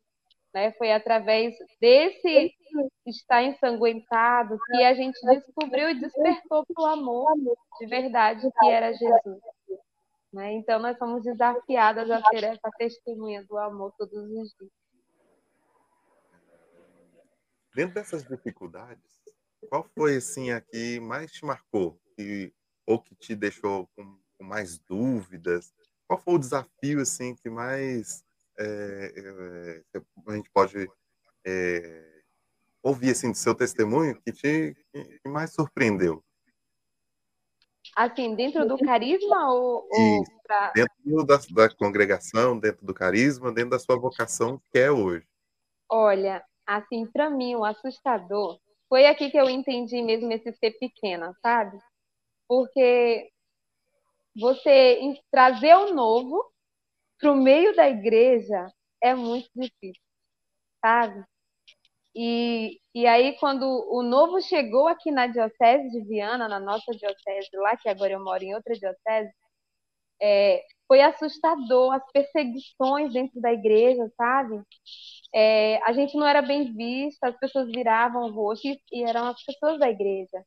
Né? Foi através desse estar ensanguentado que a gente descobriu e despertou para o amor de verdade que era Jesus. Né? Então, nós somos desafiadas a ser essa testemunha do amor todos os dias. Dentro dessas dificuldades, qual foi assim a que mais te marcou e, ou que te deixou com, com, mais dúvidas? Qual foi o desafio assim que mais é, é, a gente pode é, ouvir assim do seu testemunho que te que mais surpreendeu? Assim, dentro do carisma ou, ou pra... dentro da, da congregação, dentro do carisma, dentro da sua vocação que é hoje? Olha, assim, para mim o assustador foi aqui que eu entendi mesmo esse ser pequena, sabe? Porque você trazer o novo para o meio da igreja é muito difícil, sabe? E, e aí, quando o novo chegou aqui na Diocese de Viana, na nossa Diocese lá, que agora eu moro em outra Diocese, é, foi assustador as perseguições dentro da igreja, sabe? É, a gente não era bem vista, as pessoas viravam o rosto e, e eram as pessoas da igreja.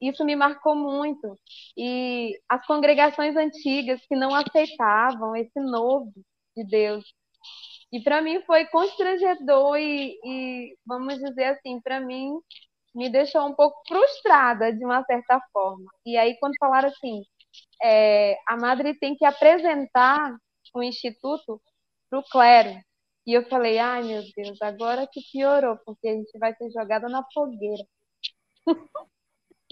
Isso me marcou muito. E as congregações antigas que não aceitavam esse novo de Deus, e para mim foi constrangedor e, e vamos dizer assim, para mim me deixou um pouco frustrada de uma certa forma. E aí quando falaram assim, é, a Madre tem que apresentar o instituto para o clero. E eu falei, ai meu Deus, agora que piorou, porque a gente vai ser jogada na fogueira.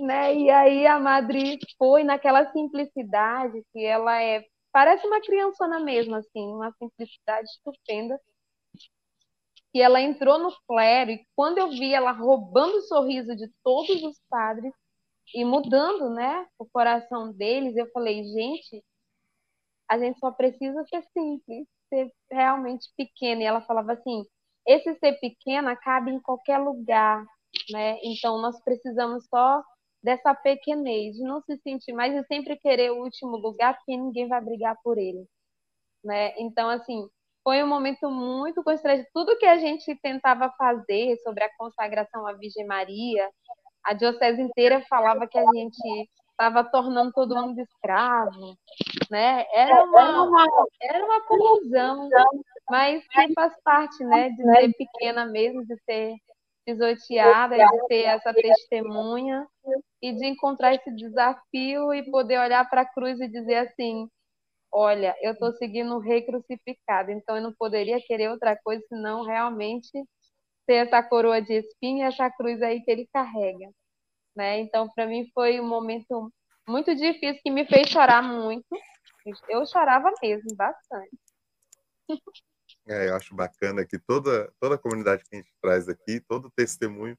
né? E aí a Madre foi naquela simplicidade que ela é Parece uma criançona mesmo, assim, uma simplicidade estupenda. E ela entrou no clero e quando eu vi ela roubando o sorriso de todos os padres e mudando, né, o coração deles, eu falei, gente, a gente só precisa ser simples, ser realmente pequena. E ela falava assim, esse ser pequena cabe em qualquer lugar, né? Então nós precisamos só dessa pequenez, de não se sentir mais e sempre querer o último lugar, porque ninguém vai brigar por ele. Né? Então, assim, foi um momento muito constrangedor. Tudo que a gente tentava fazer sobre a consagração à Virgem Maria, a diocese inteira falava que a gente estava tornando todo mundo escravo, né? Era uma, era uma confusão, mas que faz parte, né, de ser pequena mesmo, de ser pisoteada de ter essa testemunha e de encontrar esse desafio e poder olhar para a cruz e dizer assim: olha, eu estou seguindo o rei crucificado, então eu não poderia querer outra coisa senão realmente ter essa coroa de espinho e essa cruz aí que ele carrega. Né? Então, para mim, foi um momento muito difícil que me fez chorar muito. Eu chorava mesmo, bastante. É, eu acho bacana que toda, toda a comunidade que a gente traz aqui, todo testemunho,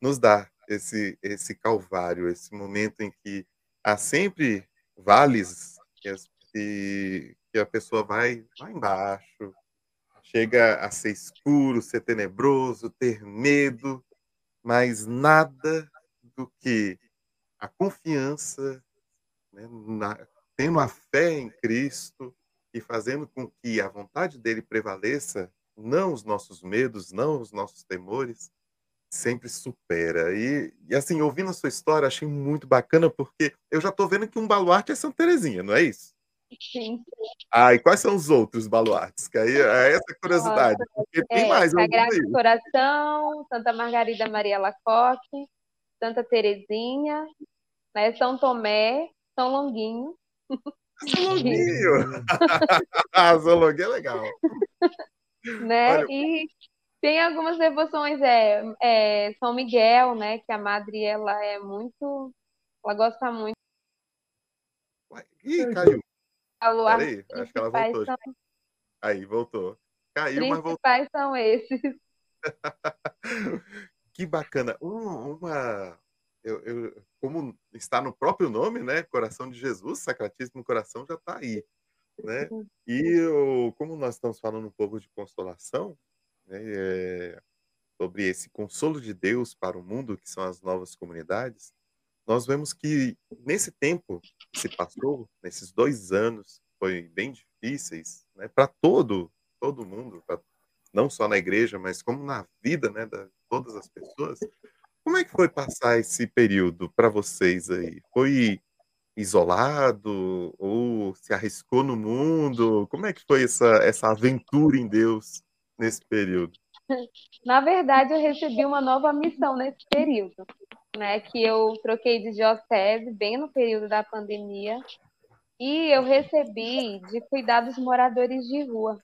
nos dá esse, esse calvário, esse momento em que há sempre vales que, que a pessoa vai lá embaixo, chega a ser escuro, ser tenebroso, ter medo, mas nada do que a confiança, né, na, tendo a fé em Cristo e fazendo com que a vontade dele prevaleça, não os nossos medos, não os nossos temores, sempre supera. E, e assim, ouvindo a sua história, achei muito bacana, porque eu já estou vendo que um baluarte é Santa Terezinha, não é isso? Sim. Ah, e quais são os outros baluartes? Que aí é essa curiosidade. Porque tem É, mais. Sagrado vi. Coração, Santa Margarida Maria Lacoque, Santa Terezinha, né, São Tomé, São Longuinho. São Longuinho. Ah, é legal. né? Olha- E tem algumas devoções, é, é São Miguel, né? Que a madre ela é muito, ela gosta muito. Ih, caiu. Falo, Peraí, os acho que ela voltou. são, Aí, voltou. Caiu, mas voltou. principais são esses. Que bacana. Um- Uma, eu, eu- como está no próprio nome, né? Coração de Jesus, Sacratíssimo Coração já está aí, né? E o- como nós estamos falando um pouco de consolação, né? é, sobre esse consolo de Deus para o mundo, que são as novas comunidades, nós vemos que nesse tempo que se passou, nesses dois anos, foi bem difíceis, né? Para todo todo mundo, pra não só na igreja, mas como na vida, né, de todas as pessoas. Como é que foi passar esse período para vocês aí? Foi isolado ou se arriscou no mundo? Como é que foi essa, essa aventura em Deus nesse período? Na verdade, eu recebi uma nova missão nesse período, né? Que eu troquei de diocese bem no período da pandemia e eu recebi de cuidar dos moradores de rua.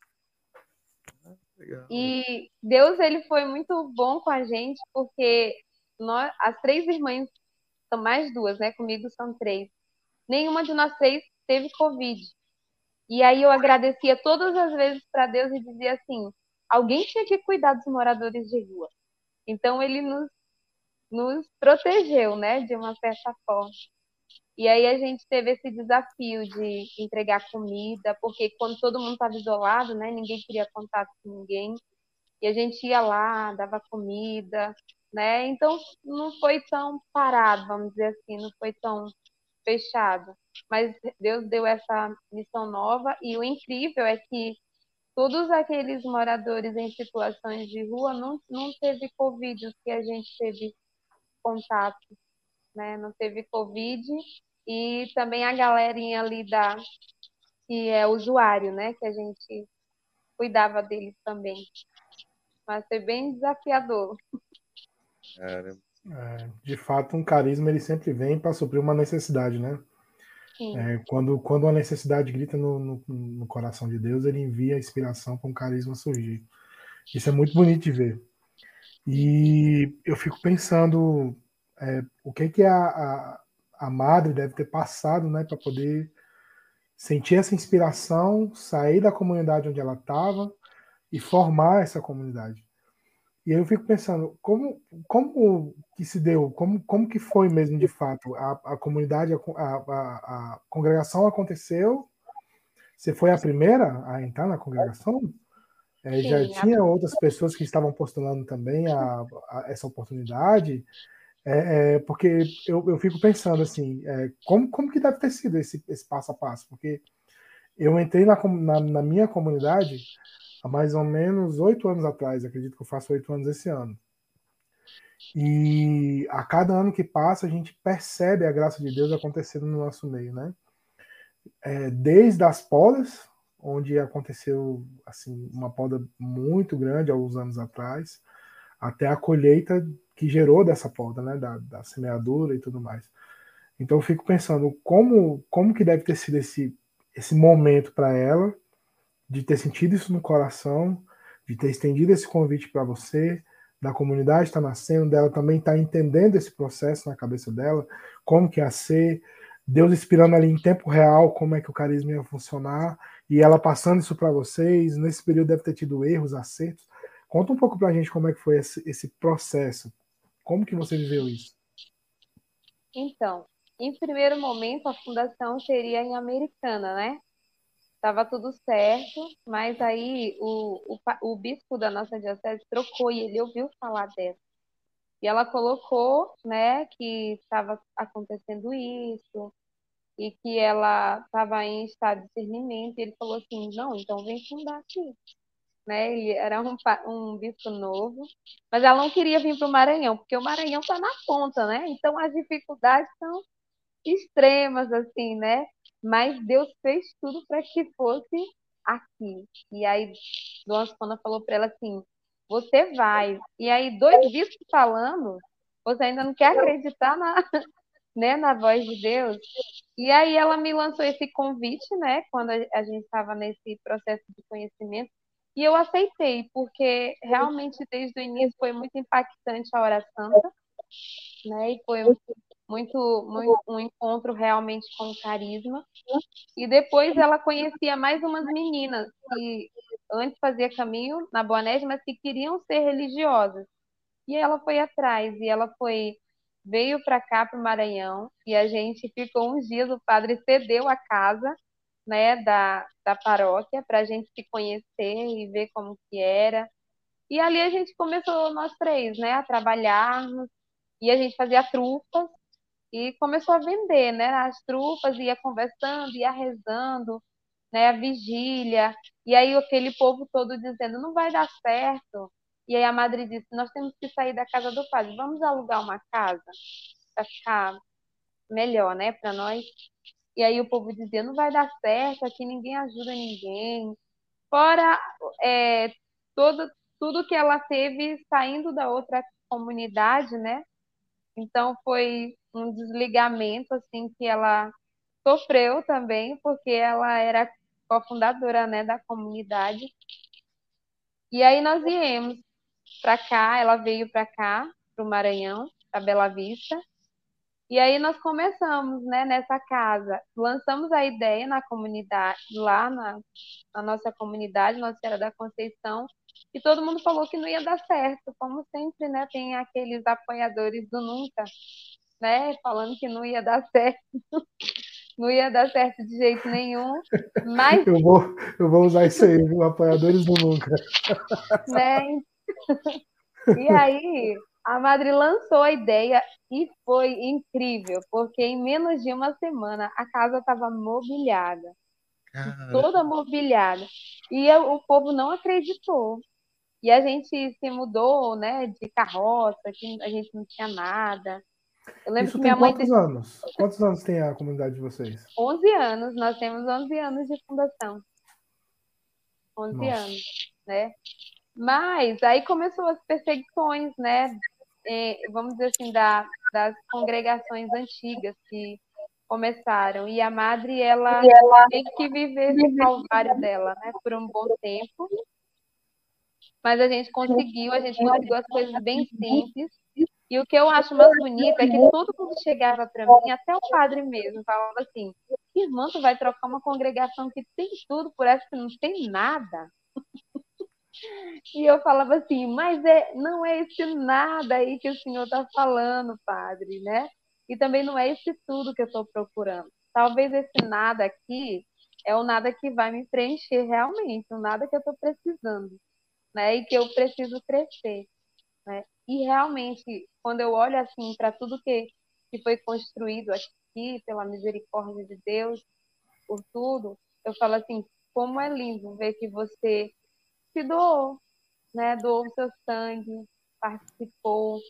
Legal. E Deus ele foi muito bom com a gente porque nós, as três irmãs são mais duas, né? Comigo são três. Nenhuma de nós três teve Covid. E aí eu agradecia todas as vezes para Deus e dizia assim: alguém tinha que cuidar dos moradores de rua. Então ele nos, nos protegeu, né? De uma certa forma. E aí a gente teve esse desafio de entregar comida, porque quando todo mundo estava isolado, né? Ninguém queria contato com ninguém. E a gente ia lá, dava comida, né? Então não foi tão parado, vamos dizer assim, não foi tão fechado. Mas Deus deu essa missão nova e o incrível é que todos aqueles moradores em situações de rua não, não teve Covid, os que a gente teve contato, né? Não teve Covid e também a galerinha ali da que é usuário, né? Que a gente cuidava deles também. Mas foi bem desafiador. É, de fato, um carisma ele sempre vem para suprir uma necessidade, né? É, quando, quando a necessidade grita no, no, no coração de Deus, ele envia a inspiração para um carisma surgir. Isso é muito bonito de ver. E eu fico pensando é, o que, que a, a, a madre deve ter passado né, para poder sentir essa inspiração, sair da comunidade onde ela estava e formar essa comunidade. E aí eu fico pensando, como, como que se deu, como, como que foi mesmo de fato? A, a comunidade, a, a, a congregação aconteceu, você foi a primeira a entrar na congregação? É, já Sim, a- tinha outras pessoas que estavam postulando também a, essa oportunidade? É, é, porque eu, eu fico pensando assim, é, como, como que deve ter sido esse, esse passo a passo? Porque eu entrei na, na, na minha comunidade há mais ou menos oito anos atrás, acredito que eu faço oito anos esse ano. E a cada ano que passa, a gente percebe a graça de Deus acontecendo no nosso meio, né? É, desde as podas, onde aconteceu assim uma poda muito grande há uns anos atrás, até a colheita que gerou dessa poda, né? Da, da semeadura e tudo mais. Então eu fico pensando como como que deve ter sido esse esse momento para ela de ter sentido isso no coração, de ter estendido esse convite para você, da comunidade estar nascendo, dela também estar entendendo esse processo na cabeça dela, como que ia ser, Deus inspirando ali em tempo real como é que o carisma ia funcionar, e ela passando isso para vocês, nesse período deve ter tido erros, acertos. Conta um pouco para a gente como é que foi esse, esse processo, como que você viveu isso? Então, em primeiro momento, a fundação seria em Americana, né? Tava tudo certo, mas aí o, o, o bispo da nossa diocese trocou e ele ouviu falar dessa. E ela colocou, né, que estava acontecendo isso e que ela estava em estado de discernimento. E ele falou assim: não, então vem fundar aqui, né? Ele era um, um bispo novo, mas ela não queria vir para o Maranhão, porque o Maranhão está na ponta, né? Então as dificuldades são extremas, assim, né? Mas Deus fez tudo para que fosse aqui. E aí, Dona Spana falou para ela assim: você vai. E aí, dois bispos falando, você ainda não quer acreditar na, né, na voz de Deus? E aí ela me lançou esse convite, né, quando a gente estava nesse processo de conhecimento, e eu aceitei, porque realmente desde o início foi muito impactante a hora santa, né, e foi muito, muito um encontro realmente com carisma. E depois ela conhecia mais umas meninas que antes fazia caminho na Boanete, mas que queriam ser religiosas. E ela foi atrás, e ela foi veio para cá para o Maranhão e a gente ficou uns dias. O padre cedeu a casa, né, da, da paróquia para a gente se conhecer e ver como que era. E ali a gente começou nós três, né, a trabalharmos e a gente fazia trufas e começou a vender, né, as trufas, ia conversando, ia rezando, né, a vigília. E aí aquele povo todo dizendo não vai dar certo, e aí a madre disse: Nós temos que sair da casa do padre, vamos alugar uma casa para ficar melhor, né, para nós. E aí o povo dizia: Não vai dar certo, aqui ninguém ajuda ninguém. Fora é, todo, tudo que ela teve saindo da outra comunidade, né? Então foi um desligamento assim que ela sofreu também, porque ela era cofundadora, né, da comunidade. E aí nós viemos para cá, ela veio para cá, para o Maranhão, para Bela Vista. E aí nós começamos, né, nessa casa, lançamos a ideia na comunidade, lá na, na nossa comunidade, Nossa Senhora da Conceição, e todo mundo falou que não ia dar certo, como sempre, né, tem aqueles apoiadores do nunca, né, falando que não ia dar certo. não ia dar certo de jeito nenhum. Mas eu vou, eu vou usar isso aí, viu? apoiadores do nunca. Né? E aí, a Madre lançou a ideia e foi incrível, porque em menos de uma semana a casa estava mobiliada. Toda mobiliada. E o povo não acreditou. E a gente se mudou, né, de carroça, que a gente não tinha nada. Eu lembro Isso que minha mãe quantos anos? Quantos anos tem a comunidade de vocês? 11 anos, nós temos 11 anos de fundação. 11 Nossa. anos, né? Mas aí começou as perseguições, né? É, vamos dizer assim, da, das congregações antigas que começaram. E a madre, ela, ela tem que viver o calvário dela, né? Por um bom tempo. Mas a gente conseguiu, a gente conseguiu as coisas bem simples. E o que eu acho mais bonito é que todo mundo chegava para mim, até o padre mesmo, falava assim: irmã, tu vai trocar uma congregação que tem tudo por essa que não tem nada. E eu falava assim, mas é, não é esse nada aí que o senhor está falando, padre, né? E também não é esse tudo que eu estou procurando. Talvez esse nada aqui é o nada que vai me preencher realmente, o nada que eu estou precisando, né? E que eu preciso crescer, né? E realmente, quando eu olho assim para tudo que, que foi construído aqui, pela misericórdia de Deus, por tudo, eu falo assim, como é lindo ver que você se doou, né? Doou o seu sangue, participou,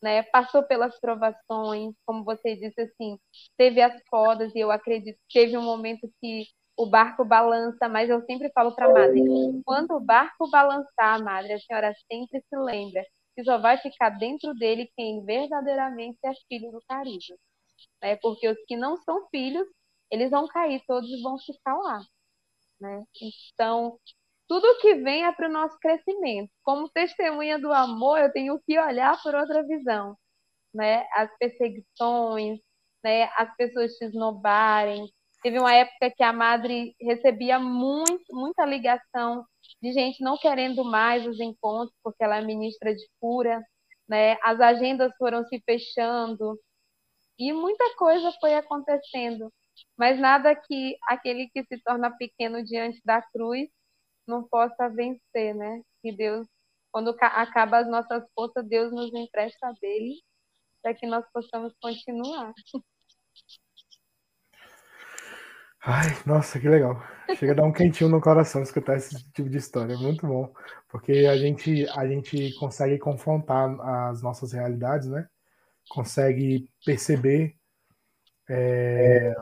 né? Passou pelas provações, como você disse assim, teve as podas e eu acredito que teve um momento que o barco balança, mas eu sempre falo para a madre, quando o barco balançar, madre, a senhora sempre se lembra que só vai ficar dentro dele quem verdadeiramente é filho do carisma, né? Porque os que não são filhos, eles vão cair, todos vão ficar lá, né? Então, tudo que vem é para o nosso crescimento. Como testemunha do amor, eu tenho que olhar por outra visão, né? As perseguições, né? As pessoas te esnobarem. Teve uma época que a madre recebia muito, muita ligação de gente não querendo mais os encontros porque ela é ministra de cura, né? As agendas foram se fechando e muita coisa foi acontecendo, mas nada que aquele que se torna pequeno diante da cruz não possa vencer, né? Que Deus, quando acaba as nossas forças, Deus nos empresta dele para que nós possamos continuar. Ai, nossa, que legal. Chega a dar um quentinho no coração escutar esse tipo de história. Muito bom. Porque a gente, a gente consegue confrontar as nossas realidades, né? Consegue perceber. É,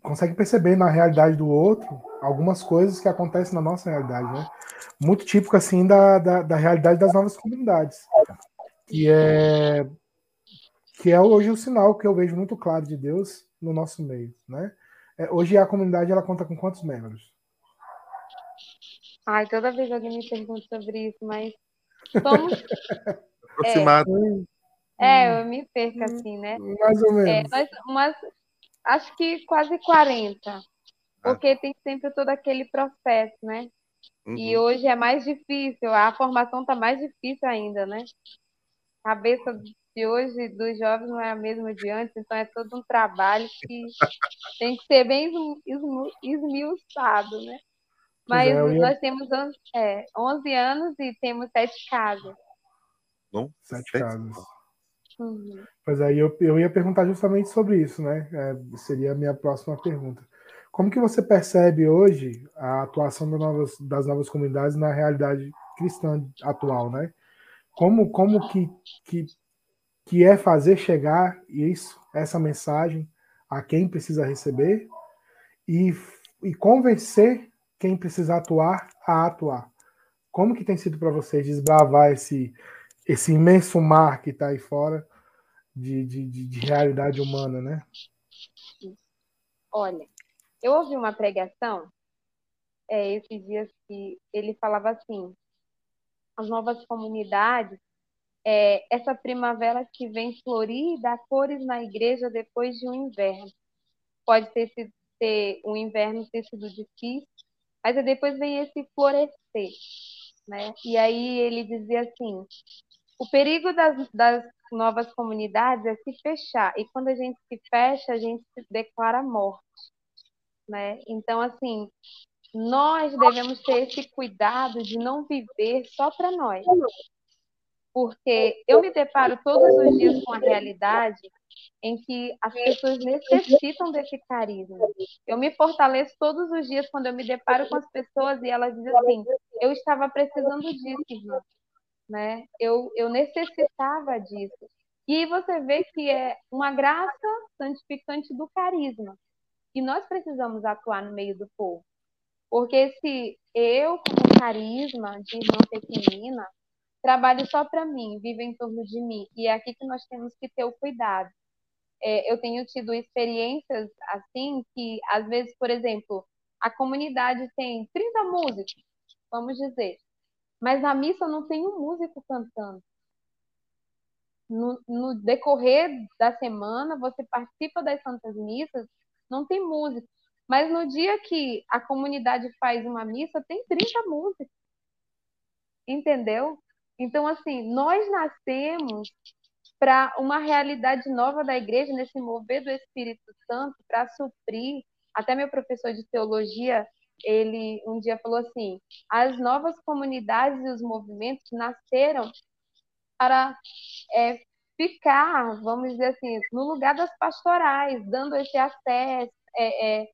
consegue perceber na realidade do outro algumas coisas que acontecem na nossa realidade, né? Muito típico, assim, da, da, da realidade das novas comunidades. Que é, que é hoje o sinal que eu vejo muito claro de Deus no nosso meio, né? É, hoje a comunidade ela conta com quantos membros? Ai, toda vez alguém me pergunta sobre isso, mas somos. Aproximado. É, é, eu me perco assim, né? Mais ou menos. É, mas, acho que quase 40. Ah. Porque tem sempre todo aquele processo, né? Uhum. E hoje é mais difícil, a formação está mais difícil ainda, né? A cabeça de hoje dos jovens não é a mesma de antes, então é todo um trabalho que tem que ser bem esmiuçado, né? Mas é, ia... nós temos é, 11 anos e temos sete casas. Bom, sete casas. Uhum. Pois aí eu, eu ia perguntar justamente sobre isso, né? É, seria a minha próxima pergunta. Como que você percebe hoje a atuação das novas, das novas comunidades na realidade cristã atual, né? Como, como que, que que é fazer chegar isso, essa mensagem a quem precisa receber e, e convencer quem precisa atuar a atuar. Como que tem sido para vocês desbravar esse, esse imenso mar que está aí fora de, de, de, realidade humana, né? Olha, eu ouvi uma pregação é, esses dias que ele falava assim, as novas comunidades é, essa primavera que vem florir e dar cores na igreja depois de um inverno. Pode ter sido ter, um inverno ter sido difícil, mas depois vem esse florescer, né? E aí ele dizia assim, o perigo das, das novas comunidades é se fechar, e quando a gente se fecha, a gente declara morte, né? Então, assim, nós devemos ter esse cuidado de não viver só para nós, porque eu me deparo todos os dias com a realidade em que as pessoas necessitam desse carisma. Eu me fortaleço todos os dias quando eu me deparo com as pessoas e elas dizem assim: eu estava precisando disso, irmã. Né? Eu, eu necessitava disso. E você vê que é uma graça santificante do carisma. E nós precisamos atuar no meio do povo. Porque se eu, como carisma de irmã pequenina, trabalho só para mim, vive em torno de mim. E é aqui que nós temos que ter o cuidado. É, eu tenho tido experiências assim que, às vezes, por exemplo, a comunidade tem 30 músicos, vamos dizer, mas na missa não tem um músico cantando. No, no decorrer da semana, você participa das Santas Missas, não tem música. Mas no dia que a comunidade faz uma missa, tem 30 músicos. Entendeu? Então, assim, nós nascemos para uma realidade nova da igreja, nesse mover do Espírito Santo, para suprir. Até meu professor de teologia, ele um dia falou assim: as novas comunidades e os movimentos nasceram para é, ficar, vamos dizer assim, no lugar das pastorais, dando esse acesso, é, é,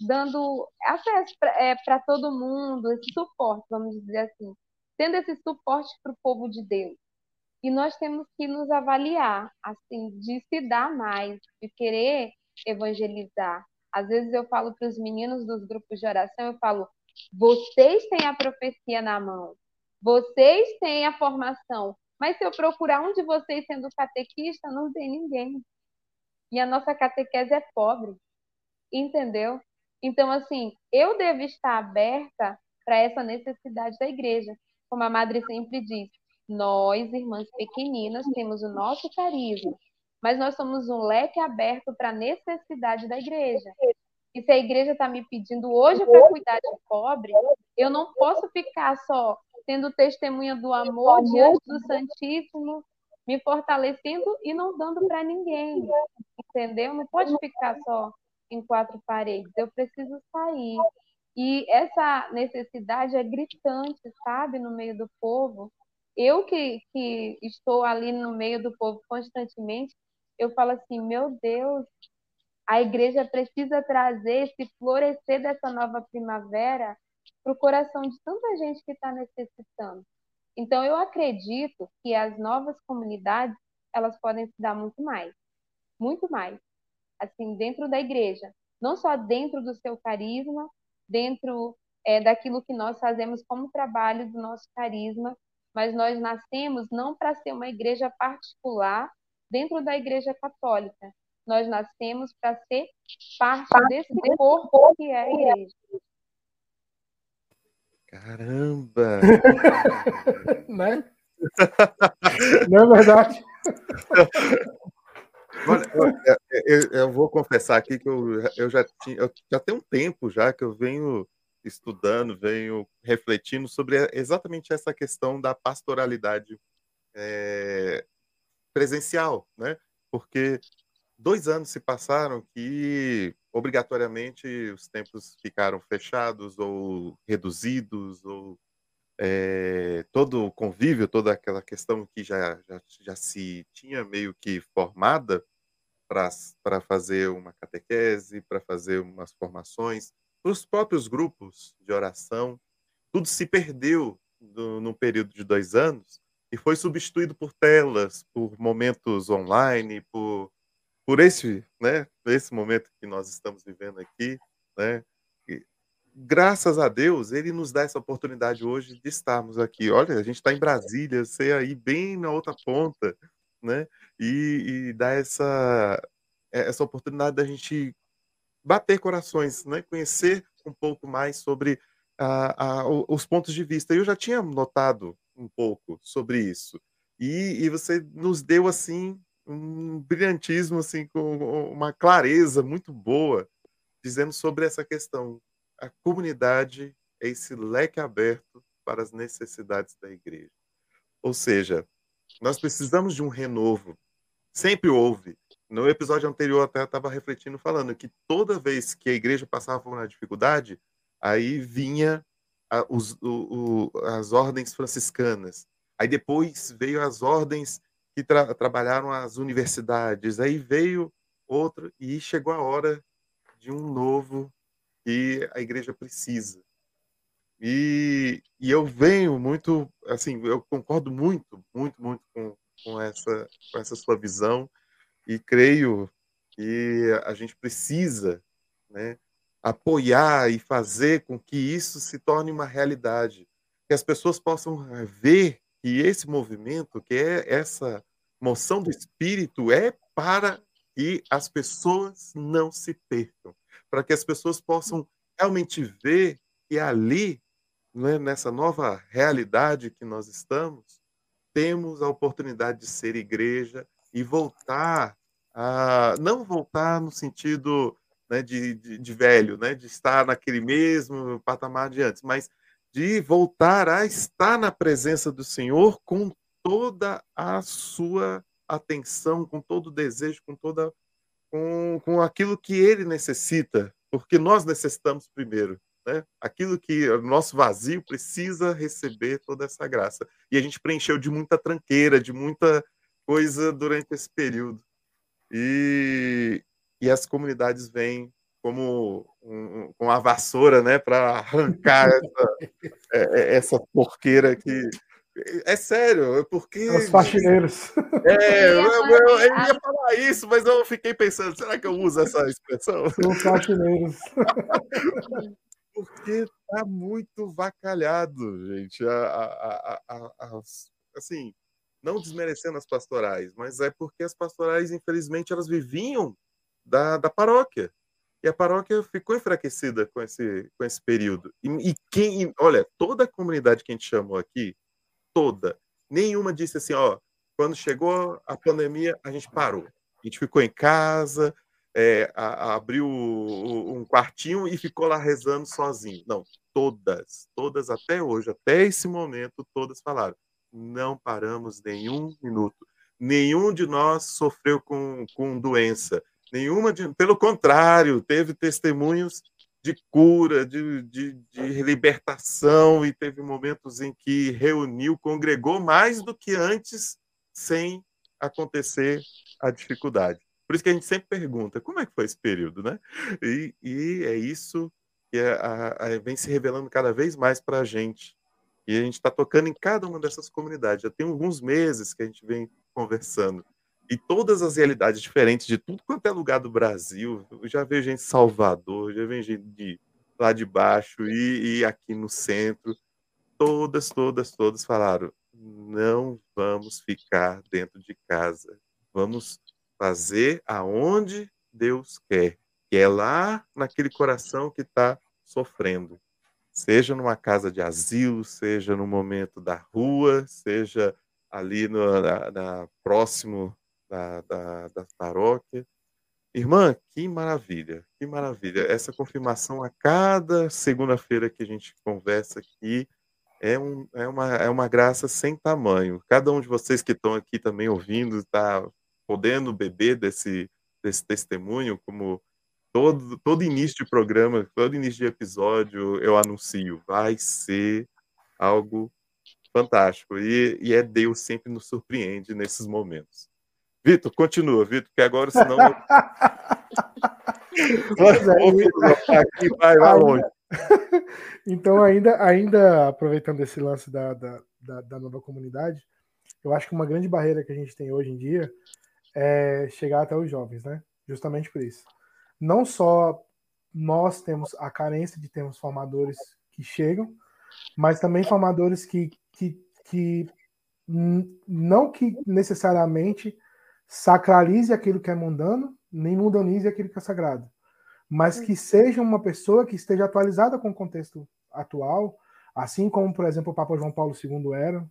dando acesso para é, todo mundo, esse suporte, vamos dizer assim tendo esse suporte para o povo de Deus. E nós temos que nos avaliar, assim, de se dar mais, de querer evangelizar. Às vezes eu falo para os meninos dos grupos de oração, eu falo: vocês têm a profecia na mão, vocês têm a formação, mas se eu procurar um de vocês sendo catequista, não tem ninguém. E a nossa catequese é pobre, entendeu? Então, assim, eu devo estar aberta para essa necessidade da igreja. Como a madre sempre diz, nós, irmãs pequeninas, temos o nosso carisma, mas nós somos um leque aberto para a necessidade da igreja. E se a igreja está me pedindo hoje para cuidar de pobre, eu não posso ficar só sendo testemunha do amor diante do Santíssimo, me fortalecendo e não dando para ninguém. Entendeu? Não pode ficar só em quatro paredes. Eu preciso sair. E essa necessidade é gritante, sabe, no meio do povo. Eu que, que estou ali no meio do povo constantemente, eu falo assim, meu Deus, a igreja precisa trazer esse florescer dessa nova primavera para o coração de tanta gente que está necessitando. Então, eu acredito que as novas comunidades elas podem se dar muito mais, muito mais, assim, dentro da igreja, não só dentro do seu carisma, dentro é, daquilo que nós fazemos como trabalho do nosso carisma, mas nós nascemos não para ser uma igreja particular dentro da igreja católica, nós nascemos para ser parte desse corpo que é a igreja. Caramba! né? Não é verdade? Olha, eu, eu, vou confessar aqui que eu, eu já tinha, eu já tem um tempo já que eu venho estudando, venho refletindo sobre exatamente essa questão da pastoralidade é, presencial, né? Porque dois anos se passaram que obrigatoriamente os templos ficaram fechados ou reduzidos ou é, todo o convívio, toda aquela questão que já, já, já se tinha meio que formada para fazer uma catequese, para fazer umas formações, os próprios grupos de oração, tudo se perdeu no, no período de dois anos e foi substituído por telas, por momentos online, por por esse, né, esse momento que nós estamos vivendo aqui, né, graças a Deus, ele nos dá essa oportunidade hoje de estarmos aqui. Olha, a gente está em Brasília, você aí bem na outra ponta, né, e, e dá essa, é, essa oportunidade da gente bater corações, né, conhecer um pouco mais sobre a, a, os pontos de vista. Eu já tinha notado um pouco sobre isso. E, e você nos deu assim um brilhantismo, assim, com uma clareza muito boa, dizendo sobre essa questão. A comunidade é esse leque aberto para as necessidades da igreja. Ou seja, nós precisamos de um renovo. Sempre houve. No episódio anterior, até estava refletindo, falando que toda vez que a igreja passava por uma dificuldade, aí vinha a, os, o, o, as ordens franciscanas. Aí depois veio as ordens que tra trabalharam as universidades. Aí veio outro e chegou a hora de um novo que a igreja precisa. E, e eu venho muito, assim, eu concordo muito, muito, muito com, com, essa, com essa sua visão e creio que a gente precisa né, apoiar e fazer com que isso se torne uma realidade, que as pessoas possam ver que esse movimento, que é essa moção do espírito é para que as pessoas não se percam, para que as pessoas possam realmente ver que ali, né, nessa nova realidade que nós estamos, temos a oportunidade de ser igreja e voltar a não voltar no sentido né, de, de, de, velho, né, de estar naquele mesmo patamar de antes, mas de voltar a estar na presença do Senhor com toda a sua atenção, com todo o desejo, com toda com, com aquilo que ele necessita, porque nós necessitamos primeiro, né? Aquilo que o nosso vazio precisa receber toda essa graça. E a gente preencheu de muita tranqueira, de muita coisa durante esse período. E, e as comunidades vêm como um, com a vassoura, né, para arrancar essa, é, é, essa porqueira que é sério, é porque. Os faxineiros. É, eu, eu, eu, eu, ia falar isso, mas eu fiquei pensando, será que eu uso essa expressão? Os faxineiros. porque tá muito vacalhado, gente. A, a, a, assim, não desmerecendo as pastorais, mas é porque as pastorais, infelizmente, elas viviam da, da paróquia. E a paróquia ficou enfraquecida com esse, com esse período. E, e quem, olha, toda a comunidade que a gente chamou aqui, toda. Nenhuma disse assim, ó, quando chegou a pandemia, a gente parou. A gente ficou em casa, é, a, a abriu um quartinho e ficou lá rezando sozinho. Não, todas, todas até hoje, até esse momento, todas falaram. Não paramos nenhum minuto. Nenhum de nós sofreu com, com doença. Nenhuma de, pelo contrário, teve testemunhos de cura, de, de, de, libertação, e teve momentos em que reuniu, congregou mais do que antes, sem acontecer a dificuldade. Por isso que a gente sempre pergunta, como é que foi esse período, né? E, e é isso que é a, a, vem se revelando cada vez mais para a gente. E a gente está tocando em cada uma dessas comunidades. Já tem alguns meses que a gente vem conversando. E todas as realidades diferentes de tudo quanto é lugar do Brasil. Eu já vejo gente de Salvador, já vejo gente de lá de baixo e, e aqui no centro. Todas, todas, todas falaram: não vamos ficar dentro de casa. Vamos fazer aonde Deus quer, que é lá naquele coração que está sofrendo. Seja numa casa de asilo, seja no momento da rua, seja ali no na, na próximo da, da, da paróquia. Irmã, que maravilha, que maravilha. Essa confirmação a cada segunda-feira que a gente conversa aqui é, um, é, uma, é uma graça sem tamanho. Cada um de vocês que estão aqui também ouvindo está podendo beber desse, desse testemunho, como todo, todo início de programa, todo início de episódio, eu anuncio, vai ser algo fantástico. E, e é Deus sempre nos surpreende nesses momentos. Vitor, continua, Vitor, que agora senão. Pois é, aqui vai, vai longe. Então, ainda, ainda aproveitando esse lance da, da, da, da nova comunidade, eu acho que uma grande barreira que a gente tem hoje em dia é chegar até os jovens, né? Justamente por isso. Não só nós temos a carência de termos formadores que chegam, mas também formadores que, que, que não que necessariamente sacralize aquilo que é mundano, nem mundanize aquilo que é sagrado, mas que seja uma pessoa que esteja atualizada com o contexto atual, assim como, por exemplo, o Papa João Paulo II era,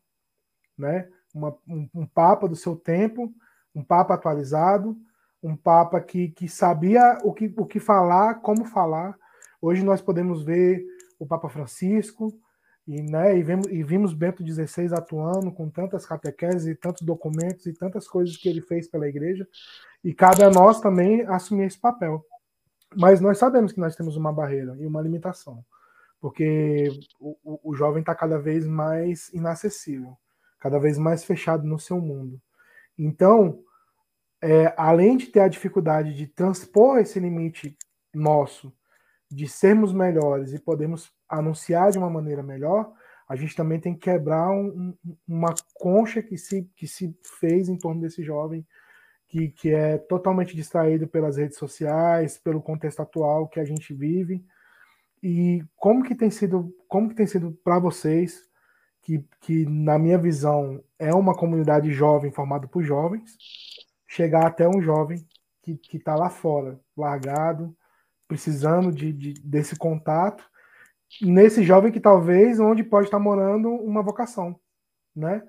né? Uma, um, um Papa do seu tempo, um Papa atualizado, um Papa que, que sabia o que, o que falar, como falar. Hoje nós podemos ver o Papa Francisco, e, né, e, vemos, e vimos Bento XVI atuando com tantas catequeses e tantos documentos e tantas coisas que ele fez pela igreja, e cabe a nós também assumir esse papel. Mas nós sabemos que nós temos uma barreira e uma limitação, porque o, o, o jovem está cada vez mais inacessível, cada vez mais fechado no seu mundo. Então, é, além de ter a dificuldade de transpor esse limite nosso, de sermos melhores e podermos anunciar de uma maneira melhor, a gente também tem que quebrar um, uma concha que se, que se fez em torno desse jovem que, que é totalmente distraído pelas redes sociais, pelo contexto atual que a gente vive. E como que tem sido, como que tem sido para vocês, que, que na minha visão é uma comunidade jovem formada por jovens, chegar até um jovem que está lá fora, largado, precisando de, de, desse contato, nesse jovem que talvez onde pode estar morando uma vocação, né?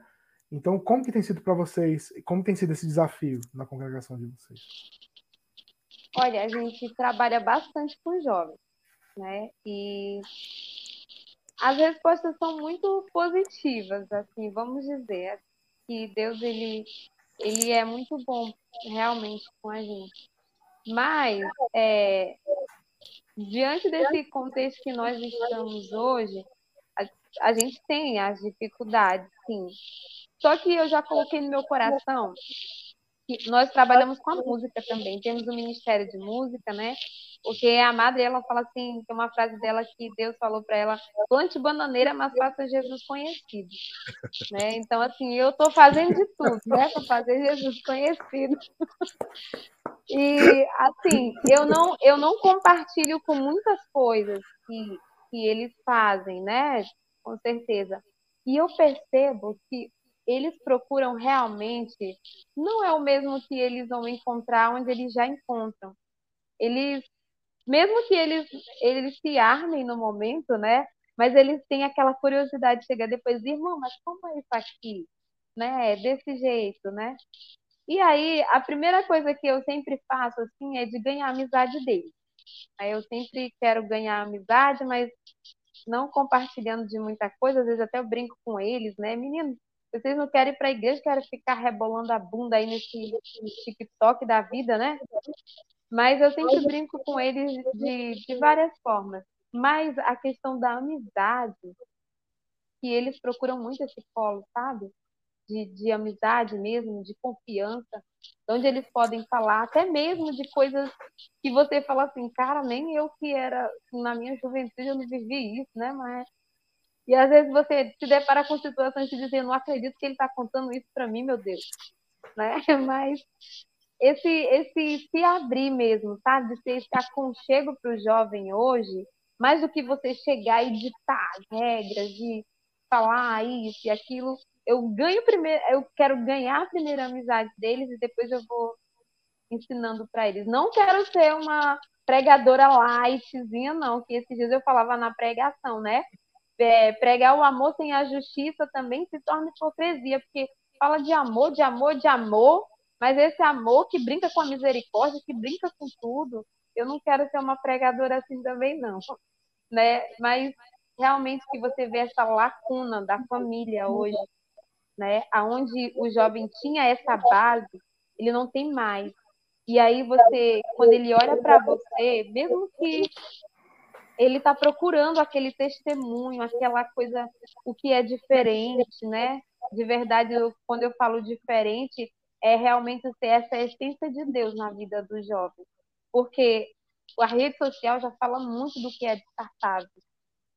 Então, como que tem sido para vocês? Como tem sido esse desafio na congregação de vocês? Olha, a gente trabalha bastante com jovens, né? E as respostas são muito positivas, assim, vamos dizer que Deus ele ele é muito bom realmente com a gente. Mas é, diante desse contexto que nós estamos hoje, a, a gente tem as dificuldades, sim. Só que eu já coloquei no meu coração que nós trabalhamos com a música também. Temos o Ministério de Música, né? Porque a madre, ela fala assim, tem uma frase dela que Deus falou para ela, plante bananeira, mas faça Jesus conhecido. né? Então, assim, eu estou fazendo de tudo, né? Para fazer Jesus conhecido. e, assim, eu não, eu não compartilho com muitas coisas que, que eles fazem, né? Com certeza. E eu percebo que eles procuram realmente não é o mesmo que eles vão encontrar onde eles já encontram. Eles, mesmo que eles, eles se armem no momento, né? Mas eles têm aquela curiosidade de chegar depois, irmão, mas como é isso aqui? Né? Desse jeito, né? E aí, a primeira coisa que eu sempre faço, assim, é de ganhar a amizade deles. Aí eu sempre quero ganhar amizade, mas não compartilhando de muita coisa, às vezes até eu brinco com eles, né? Menino, vocês não querem ir para a igreja, querem ficar rebolando a bunda aí nesse, nesse TikTok da vida, né? Mas eu sempre brinco com eles de, de várias formas. Mas a questão da amizade, que eles procuram muito esse colo, sabe? de, de amizade mesmo, de confiança, onde eles podem falar até mesmo de coisas que você fala assim, cara, nem eu que era na minha juventude eu não vivi isso, né? Mas e às vezes você se depara com situações de dizer, não acredito que ele está contando isso para mim, meu Deus, né? Mas esse esse se abrir mesmo, sabe, de ser esse aconchego para o jovem hoje, mais do que você chegar e ditar regras, de falar isso e aquilo, eu ganho primeiro, eu quero ganhar a primeira amizade deles e depois eu vou ensinando para eles. Não quero ser uma pregadora lightzinha, não, que esses dias eu falava na pregação, né? É, pregar o amor sem a justiça também se torna hipocrisia, porque fala de amor, de amor, de amor, mas esse amor que brinca com a misericórdia, que brinca com tudo, eu não quero ser uma pregadora assim também, não. Né? Mas realmente que você vê essa lacuna da família hoje, né? Aonde o jovem tinha essa base, ele não tem mais. E aí você, quando ele olha para você, mesmo que ele está procurando aquele testemunho, aquela coisa, o que é diferente, né? De verdade, eu, quando eu falo diferente, é realmente ter essa essência de Deus na vida do jovem. Porque a rede social já fala muito do que é descartável.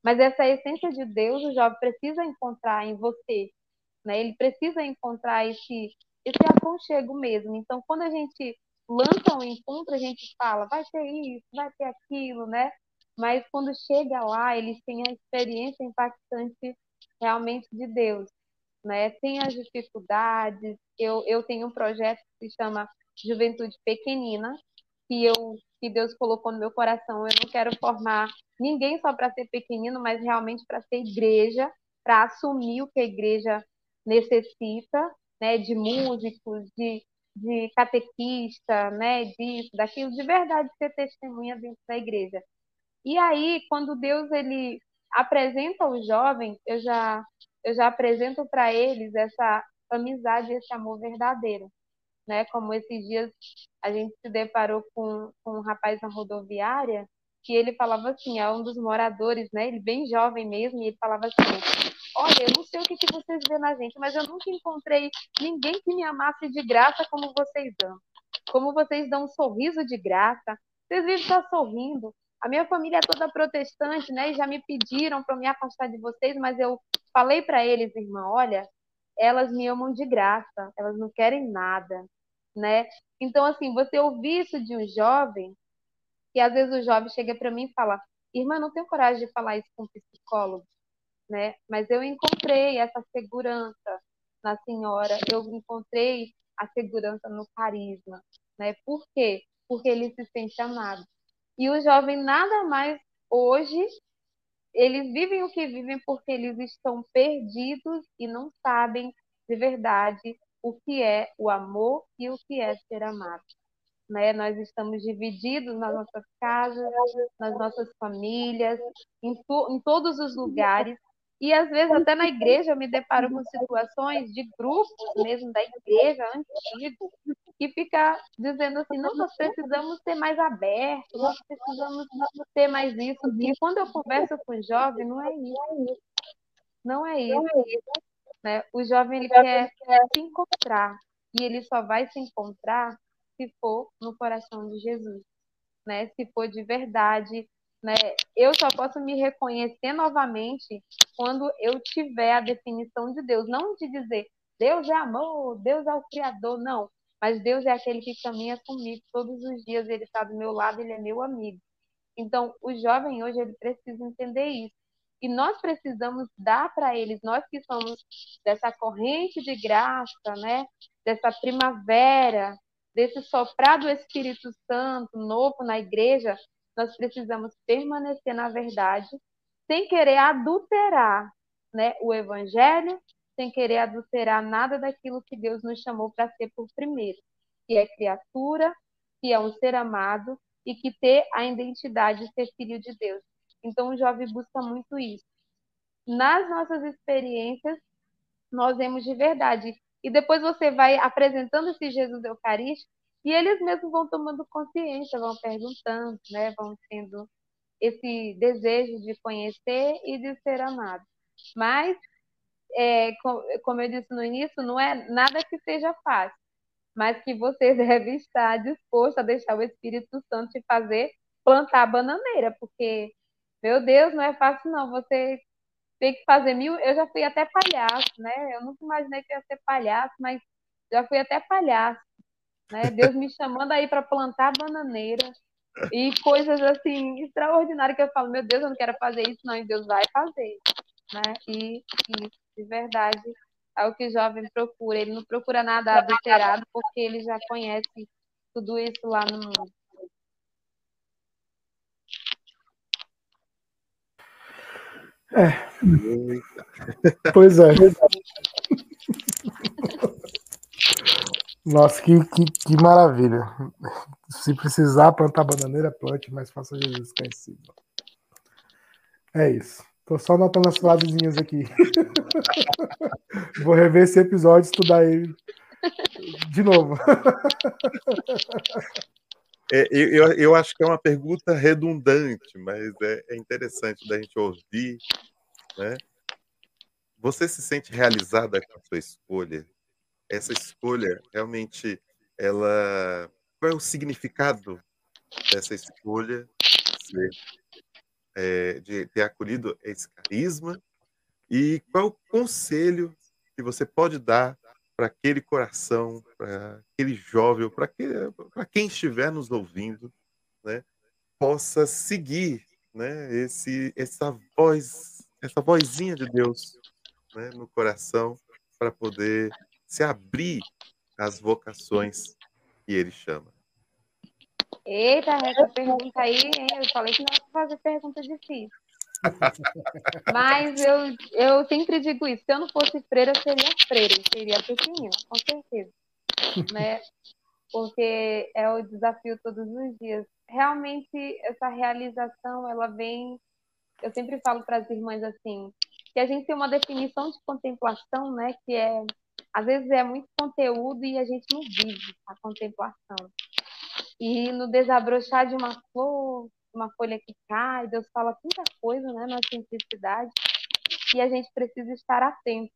Mas essa essência de Deus, o jovem precisa encontrar em você. Né? Ele precisa encontrar esse, esse aconchego mesmo. Então, quando a gente lança um encontro, a gente fala, vai ter isso, vai ter aquilo, né? Mas quando chega lá, eles têm a experiência impactante realmente de Deus, né? Tem as dificuldades. Eu, eu tenho um projeto que se chama Juventude Pequenina, que eu que Deus colocou no meu coração. Eu não quero formar ninguém só para ser pequenino, mas realmente para ser igreja, para assumir o que a igreja necessita, né, de músicos, de, de catequista, né, disso, daquilo, de verdade ser testemunha dentro da igreja. E aí, quando Deus ele apresenta os jovens, eu já eu já apresento para eles essa amizade, esse amor verdadeiro né? Como esses dias a gente se deparou com, com um rapaz na rodoviária que ele falava assim, é um dos moradores, né? Ele bem jovem mesmo, e ele falava assim: Olha, eu não sei o que, que vocês vê na gente, mas eu nunca encontrei ninguém que me amasse de graça como vocês dão. Como vocês dão um sorriso de graça, vocês vivem só sorrindo. A minha família é toda protestante, né? E já me pediram para me afastar de vocês, mas eu falei para eles, irmã, olha, elas me amam de graça, elas não querem nada, né? Então, assim, você ouvir isso de um jovem, que às vezes o jovem chega para mim e fala, irmã, não tenho coragem de falar isso com um psicólogo, né? Mas eu encontrei essa segurança na senhora, eu encontrei a segurança no carisma, né? Por quê? Porque ele se sente amado. E o jovem nada mais hoje eles vivem o que vivem porque eles estão perdidos e não sabem de verdade o que é o amor e o que é ser amado. Né? Nós estamos divididos nas nossas casas, nas nossas famílias, em, to em todos os lugares. E às vezes até na igreja eu me deparo com situações de grupos mesmo da igreja antigo que fica dizendo assim, não, nós precisamos ser mais abertos, nós precisamos ter mais isso. E quando eu converso com o jovem, não é isso. Não é isso. Né? O jovem ele quer se encontrar e ele só vai se encontrar se for no coração de Jesus, né? Se for de verdade, né? Eu só posso me reconhecer novamente quando eu tiver a definição de Deus, não de dizer Deus é amor, Deus é o criador, não. Mas Deus é aquele que caminha comigo todos os dias, ele está do meu lado, ele é meu amigo. Então, o jovem hoje ele precisa entender isso. E nós precisamos dar para eles, nós que somos dessa corrente de graça, né? Dessa primavera, desse soprar do Espírito Santo novo na igreja, nós precisamos permanecer na verdade, sem querer adulterar, né, o evangelho, sem querer adulterar nada daquilo que Deus nos chamou para ser por primeiro, que é criatura, que é um ser amado e que ter a identidade de ser filho de Deus. Então, o jovem busca muito isso. Nas nossas experiências, nós vemos de verdade. E depois você vai apresentando esse Jesus Eucarístico e eles mesmos vão tomando consciência, vão perguntando, né? vão tendo esse desejo de conhecer e de ser amado. Mas é, como eu disse no início, não é nada que seja fácil, mas que você deve estar disposto a deixar o Espírito Santo te fazer plantar a bananeira, porque, meu Deus, não é fácil não. Você tem que fazer mil. Eu já fui até palhaço, né? Eu nunca imaginei que ia ser palhaço, mas já fui até palhaço. Né? Deus me chamando aí para plantar bananeira e coisas assim extraordinárias que eu falo, meu Deus, eu não quero fazer isso, não, e Deus vai fazer. Né? E, e de verdade é o que o jovem procura. Ele não procura nada adulterado porque ele já conhece tudo isso lá no mundo. É. Pois é. Nossa, que, que, que maravilha. Se precisar plantar bananeira, plante, mas faça Jesus conhecido. É isso. Tô só anotando as frasezinhas aqui. Vou rever esse episódio estudar ele de novo. É, eu, eu acho que é uma pergunta redundante, mas é, é interessante da gente ouvir. Né? Você se sente realizada com a sua escolha? Essa escolha realmente, ela, qual é o significado dessa escolha? Ser é, de ter acolhido esse carisma e qual o conselho que você pode dar para aquele coração, para aquele jovem, para quem estiver nos ouvindo, né, possa seguir né, esse, essa voz, essa vozinha de Deus né, no coração para poder se abrir às vocações que Ele chama. Eita, essa pergunta aí, hein? Eu falei que não ia fazer pergunta difícil. Mas eu, eu sempre digo isso: se eu não fosse freira, eu seria freira, eu seria pequenina, com certeza. né? Porque é o desafio todos os dias. Realmente, essa realização, ela vem. Eu sempre falo para as irmãs assim: que a gente tem uma definição de contemplação, né? Que é. Às vezes é muito conteúdo e a gente não vive a contemplação. E no desabrochar de uma flor, uma folha que cai, Deus fala tanta coisa né, na simplicidade. E a gente precisa estar atento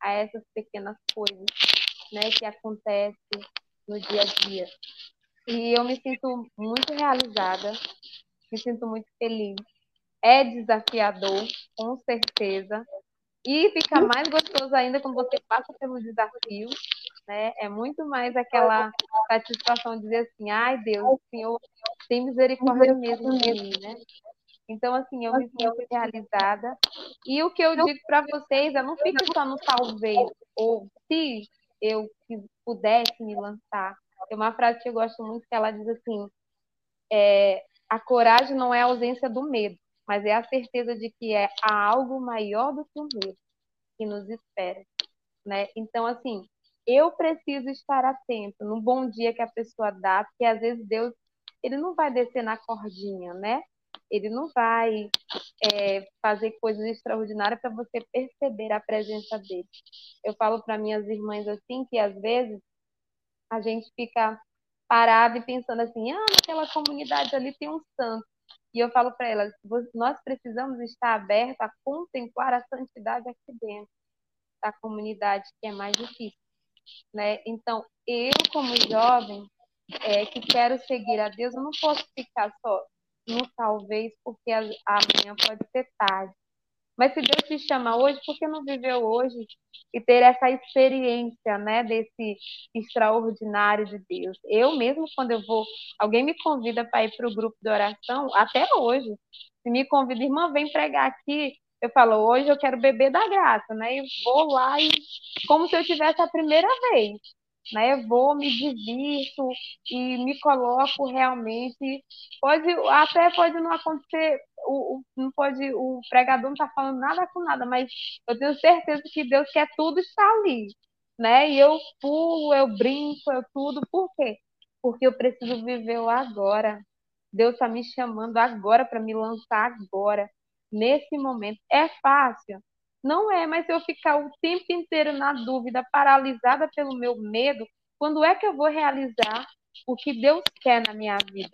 a essas pequenas coisas né, que acontecem no dia a dia. E eu me sinto muito realizada, me sinto muito feliz. É desafiador, com certeza. E fica mais gostoso ainda quando você passa pelo desafio né? É muito mais aquela satisfação de dizer assim, ai Deus, o Senhor tem misericórdia mesmo de mim, né? Então, assim, eu me sinto realizada. E o que eu digo para vocês é não fique só no talvez, ou se eu pudesse me lançar. Tem uma frase que eu gosto muito que ela diz assim, é, a coragem não é a ausência do medo, mas é a certeza de que é há algo maior do que o medo que nos espera, né? Então, assim, eu preciso estar atento no bom dia que a pessoa dá, porque às vezes Deus ele não vai descer na cordinha, né? Ele não vai é, fazer coisas extraordinárias para você perceber a presença dele. Eu falo para minhas irmãs assim que às vezes a gente fica parado e pensando assim, ah, naquela comunidade ali tem um santo. E eu falo para elas, nós precisamos estar abertos a contemplar a santidade aqui dentro da comunidade, que é mais difícil né? Então, eu como jovem é, que quero seguir a Deus, eu não posso ficar só no talvez, porque amanhã pode ser tarde. Mas se Deus te chama hoje, por que não viveu hoje e ter essa experiência, né, desse extraordinário de Deus? Eu mesmo, quando eu vou, alguém me convida para ir para o grupo de oração, até hoje, se me convida, irmã, vem pregar aqui, eu falo, hoje eu quero beber da graça, né? Eu vou lá e como se eu tivesse a primeira vez, né? Eu vou, me divirto e me coloco realmente. Pode, até pode não acontecer, o, o, não pode, o pregador não tá falando nada com nada, mas eu tenho certeza que Deus quer tudo estar ali, né? E eu pulo, eu brinco, eu tudo, por quê? Porque eu preciso viver o agora. Deus está me chamando agora para me lançar agora nesse momento. É fácil? Não é, mas eu ficar o tempo inteiro na dúvida, paralisada pelo meu medo, quando é que eu vou realizar o que Deus quer na minha vida?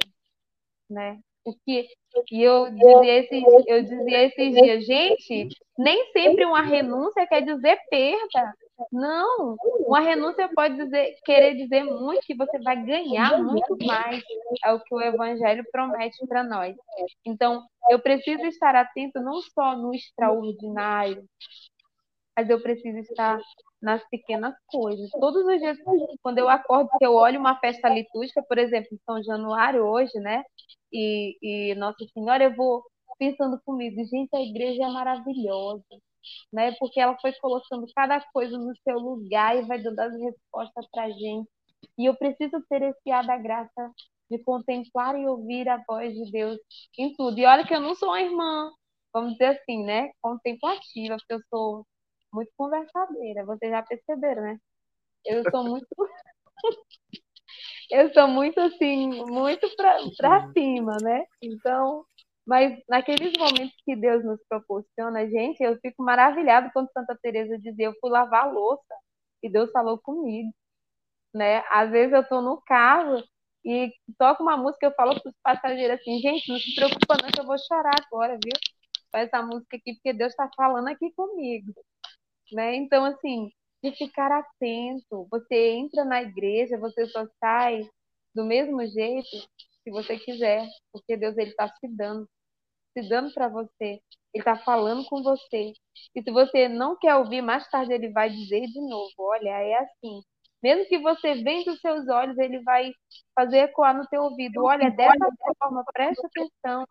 Né? O que e eu dizia, esse, eu dizia esses dias, gente, nem sempre uma renúncia quer dizer perda. Não, uma renúncia pode dizer, querer dizer muito que você vai ganhar muito mais. É o que o Evangelho promete para nós. Então, eu preciso estar atento não só no extraordinário, mas eu preciso estar nas pequenas coisas. Todos os dias, quando eu acordo, que eu olho uma festa litúrgica, por exemplo, em São Januário hoje, né? E, e Nossa Senhora, eu vou pensando comigo, gente, a igreja é maravilhosa, né? Porque ela foi colocando cada coisa no seu lugar e vai dando as respostas para gente. E eu preciso ter esse ar da graça de contemplar e ouvir a voz de Deus em tudo. E olha que eu não sou uma irmã, vamos dizer assim, né? Contemplativa, porque eu sou muito conversadeira, vocês já perceberam, né? Eu sou muito. eu sou muito assim, muito para cima, né? Então, mas naqueles momentos que Deus nos proporciona, gente, eu fico maravilhado quando Santa Teresa dizia, eu fui lavar louça e Deus falou comigo, né? Às vezes eu estou no carro e toco uma música, eu falo para os passageiros assim, gente, não se preocupa não que eu vou chorar agora, viu? Com essa música aqui, porque Deus está falando aqui comigo né? Então, assim, de ficar atento. Você entra na igreja, você só sai do mesmo jeito se você quiser, porque Deus ele está se dando, se dando para você. Ele está falando com você. E se você não quer ouvir, mais tarde ele vai dizer de novo: olha, é assim. Mesmo que você venda os seus olhos, ele vai fazer ecoar no teu ouvido. Olha, dessa forma, preste atenção.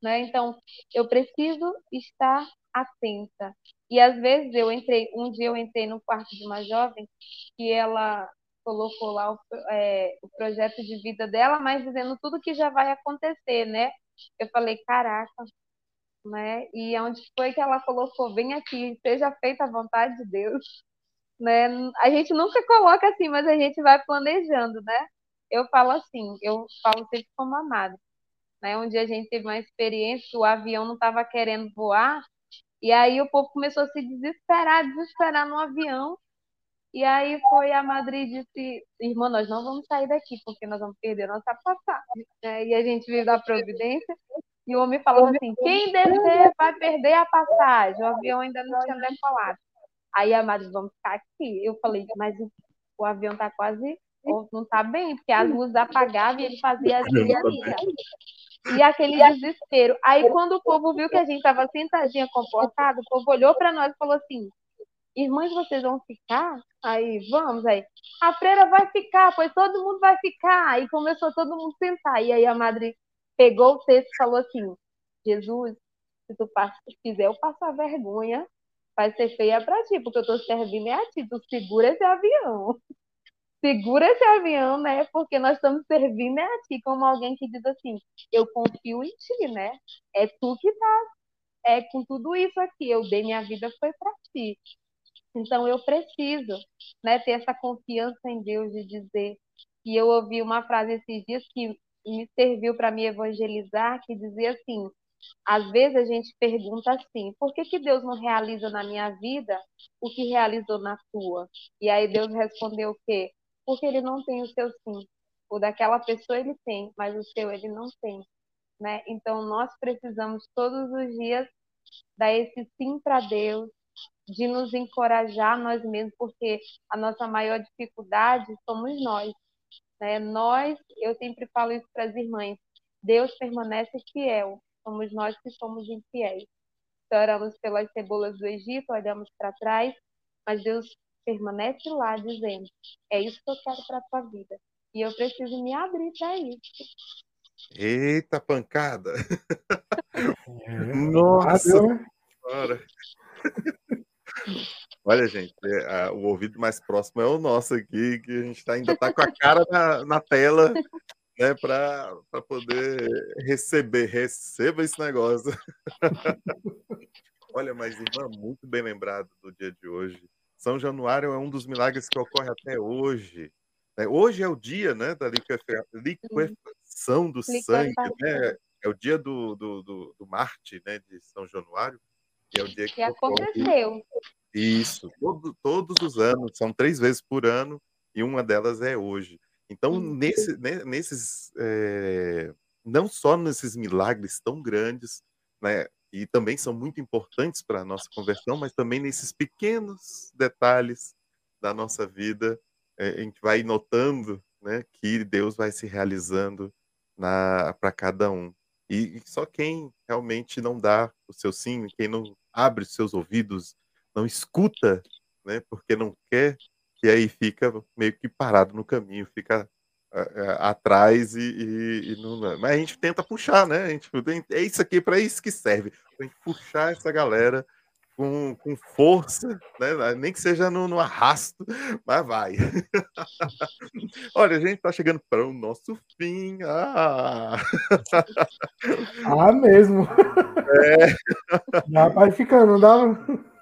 Né? Então, eu preciso estar atenta. E às vezes eu entrei, um dia eu entrei no quarto de uma jovem que ela colocou lá o, é, o projeto de vida dela, mas dizendo tudo que já vai acontecer, né? Eu falei, caraca, né? E onde foi que ela colocou? Vem aqui, seja feita a vontade de Deus, né? A gente nunca coloca assim, mas a gente vai planejando, né? Eu falo assim, eu falo sempre como amada, né? Um dia a gente teve uma experiência, o avião não estava querendo voar, e aí o povo começou a se desesperar, desesperar no avião. E aí foi a Madrid disse, irmã, nós não vamos sair daqui, porque nós vamos perder nossa passagem. É, e a gente vive da providência. E o homem falou assim, quem descer vai perder a passagem. O avião ainda não tinha decolado. Aí a Madrid, vamos ficar aqui. Eu falei, mas o avião está quase, não está bem, porque as luzes apagavam e ele fazia as e aquele desespero. Aí, quando o povo viu que a gente estava sentadinha, comportado, o povo olhou para nós e falou assim: Irmãs, vocês vão ficar? Aí, vamos aí. A freira vai ficar, pois todo mundo vai ficar. Aí começou todo mundo a sentar. E aí a madre pegou o texto e falou assim: Jesus, se tu quiser eu passar vergonha, vai ser feia para ti, porque eu estou servindo é a ti. Tu segura esse avião segura esse avião, né? Porque nós estamos servindo a ti como alguém que diz assim, eu confio em ti, né? É tu que tá é com tudo isso aqui, eu dei minha vida foi para ti. Então eu preciso, né, ter essa confiança em Deus de dizer. E eu ouvi uma frase esses dias que me serviu para me evangelizar, que dizia assim: às vezes a gente pergunta assim, por que, que Deus não realiza na minha vida o que realizou na tua? E aí Deus respondeu o quê? Porque ele não tem o seu sim. O daquela pessoa ele tem, mas o seu ele não tem. Né? Então nós precisamos todos os dias dar esse sim para Deus, de nos encorajar nós mesmos, porque a nossa maior dificuldade somos nós. Né? Nós, eu sempre falo isso para as irmãs, Deus permanece fiel, somos nós que somos infiéis. Então, oramos pelas cebolas do Egito, olhamos para trás, mas Deus permanece lá dizendo: é isso que eu quero para a tua vida. E eu preciso me abrir para isso. Eita pancada! É, Nossa! Olha, gente, é, a, o ouvido mais próximo é o nosso aqui, que a gente tá, ainda está com a cara na, na tela, né, para poder receber. Receba esse negócio. Olha, mas, irmã, muito bem lembrado do dia de hoje. São Januário é um dos milagres que ocorre até hoje. Né? Hoje é o dia né, da liquefação do sangue, né? é o dia do, do, do, do Marte né, de São Januário, que é o dia que, que aconteceu. Isso, todo, todos os anos, são três vezes por ano, e uma delas é hoje. Então, nesse, nesses, é, não só nesses milagres tão grandes, né, e também são muito importantes para a nossa conversão, mas também nesses pequenos detalhes da nossa vida, é, a gente vai notando né, que Deus vai se realizando para cada um. E, e, só quem realmente não dá o seu sim, quem não abre os seus ouvidos, não escuta, né, porque não quer, que aí fica meio que parado no caminho, fica atrás e, e, e, não. Mas a gente tenta puxar, né? A gente, é isso aqui, para isso que serve. A gente puxar essa galera com, com força, né? nem que seja no, no arrasto, mas vai. Olha, a gente está chegando para o nosso fim. Ah, ah mesmo. É. Já vai ficando, não dá.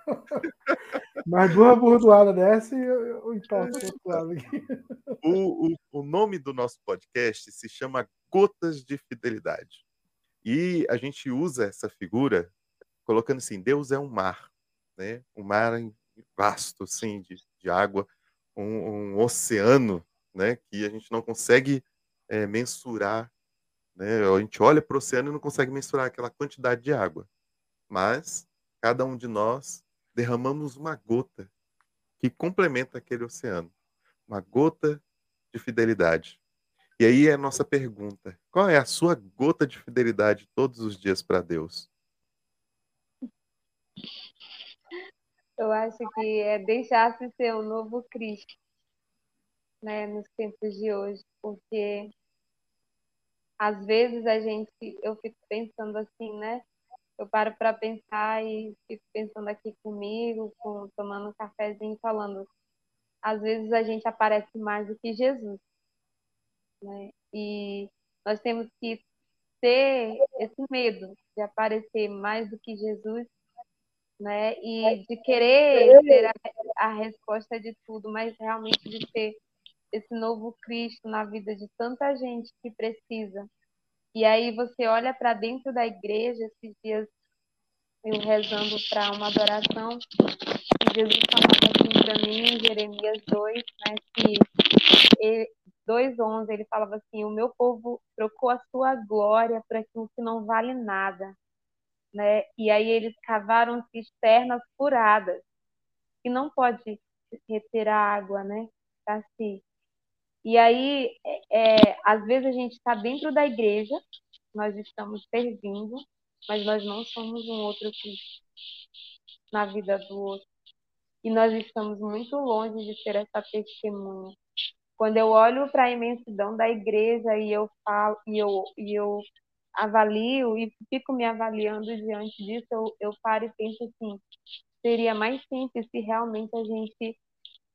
Mais duas burdoadas dessa e eu aqui. O, o, o nome do nosso podcast se chama Gotas de Fidelidade. E a gente usa essa figura colocando assim: Deus é um mar, né? um mar vasto, assim, de, de água, um, um oceano, né? Que a gente não consegue é, mensurar, né? A gente olha para o oceano e não consegue mensurar aquela quantidade de água, mas cada um de nós derramamos uma gota que complementa aquele oceano, uma gota de fidelidade. E aí é a nossa pergunta: qual é a sua gota de fidelidade todos os dias para Deus? Eu acho que é deixar-se ser o novo Cristo, né, nos tempos de hoje, porque às vezes a gente, eu fico pensando assim, né, eu paro para pensar e fico pensando aqui comigo, com, tomando um cafezinho, falando. Às vezes a gente aparece mais do que Jesus. Né? E nós temos que ter esse medo de aparecer mais do que Jesus, né? E de querer ser a, a resposta de tudo, mas realmente de ser esse novo Cristo na vida de tanta gente que precisa. E aí você olha para dentro da igreja, esses dias eu rezando para uma adoração, e Jesus falava assim para mim, em Jeremias 2, né, que 2,11, ele falava assim, o meu povo trocou a sua glória por aquilo que não vale nada. Né? E aí eles cavaram cisternas furadas, que não pode reter a água, né? Assim. E aí, é, é, às vezes a gente está dentro da igreja, nós estamos servindo, mas nós não somos um outro Cristo na vida do outro. E nós estamos muito longe de ser essa testemunha. Quando eu olho para a imensidão da igreja e eu falo e eu, e eu avalio e fico me avaliando diante disso, eu, eu paro e penso assim, seria mais simples se realmente a gente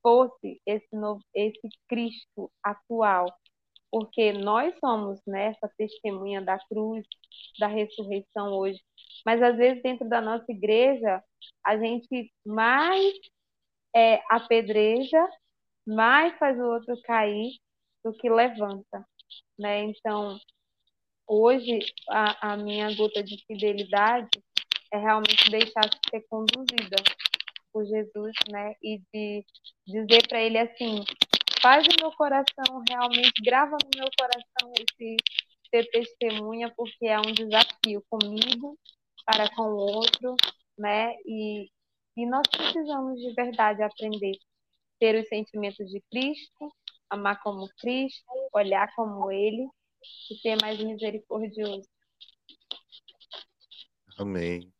fosse esse novo, esse Cristo atual, porque nós somos né, essa testemunha da cruz, da ressurreição hoje. Mas às vezes dentro da nossa igreja a gente mais é, apedreja, mais faz o outro cair do que levanta, né? Então hoje a, a minha gota de fidelidade é realmente deixar de ser conduzida por Jesus, né? E de dizer para ele assim, faz o meu coração realmente, grava no meu coração esse ser testemunha, porque é um desafio comigo, para com o outro, né? E, e nós precisamos de verdade aprender ter os sentimentos de Cristo, amar como Cristo, olhar como Ele e ser mais misericordioso. Amém.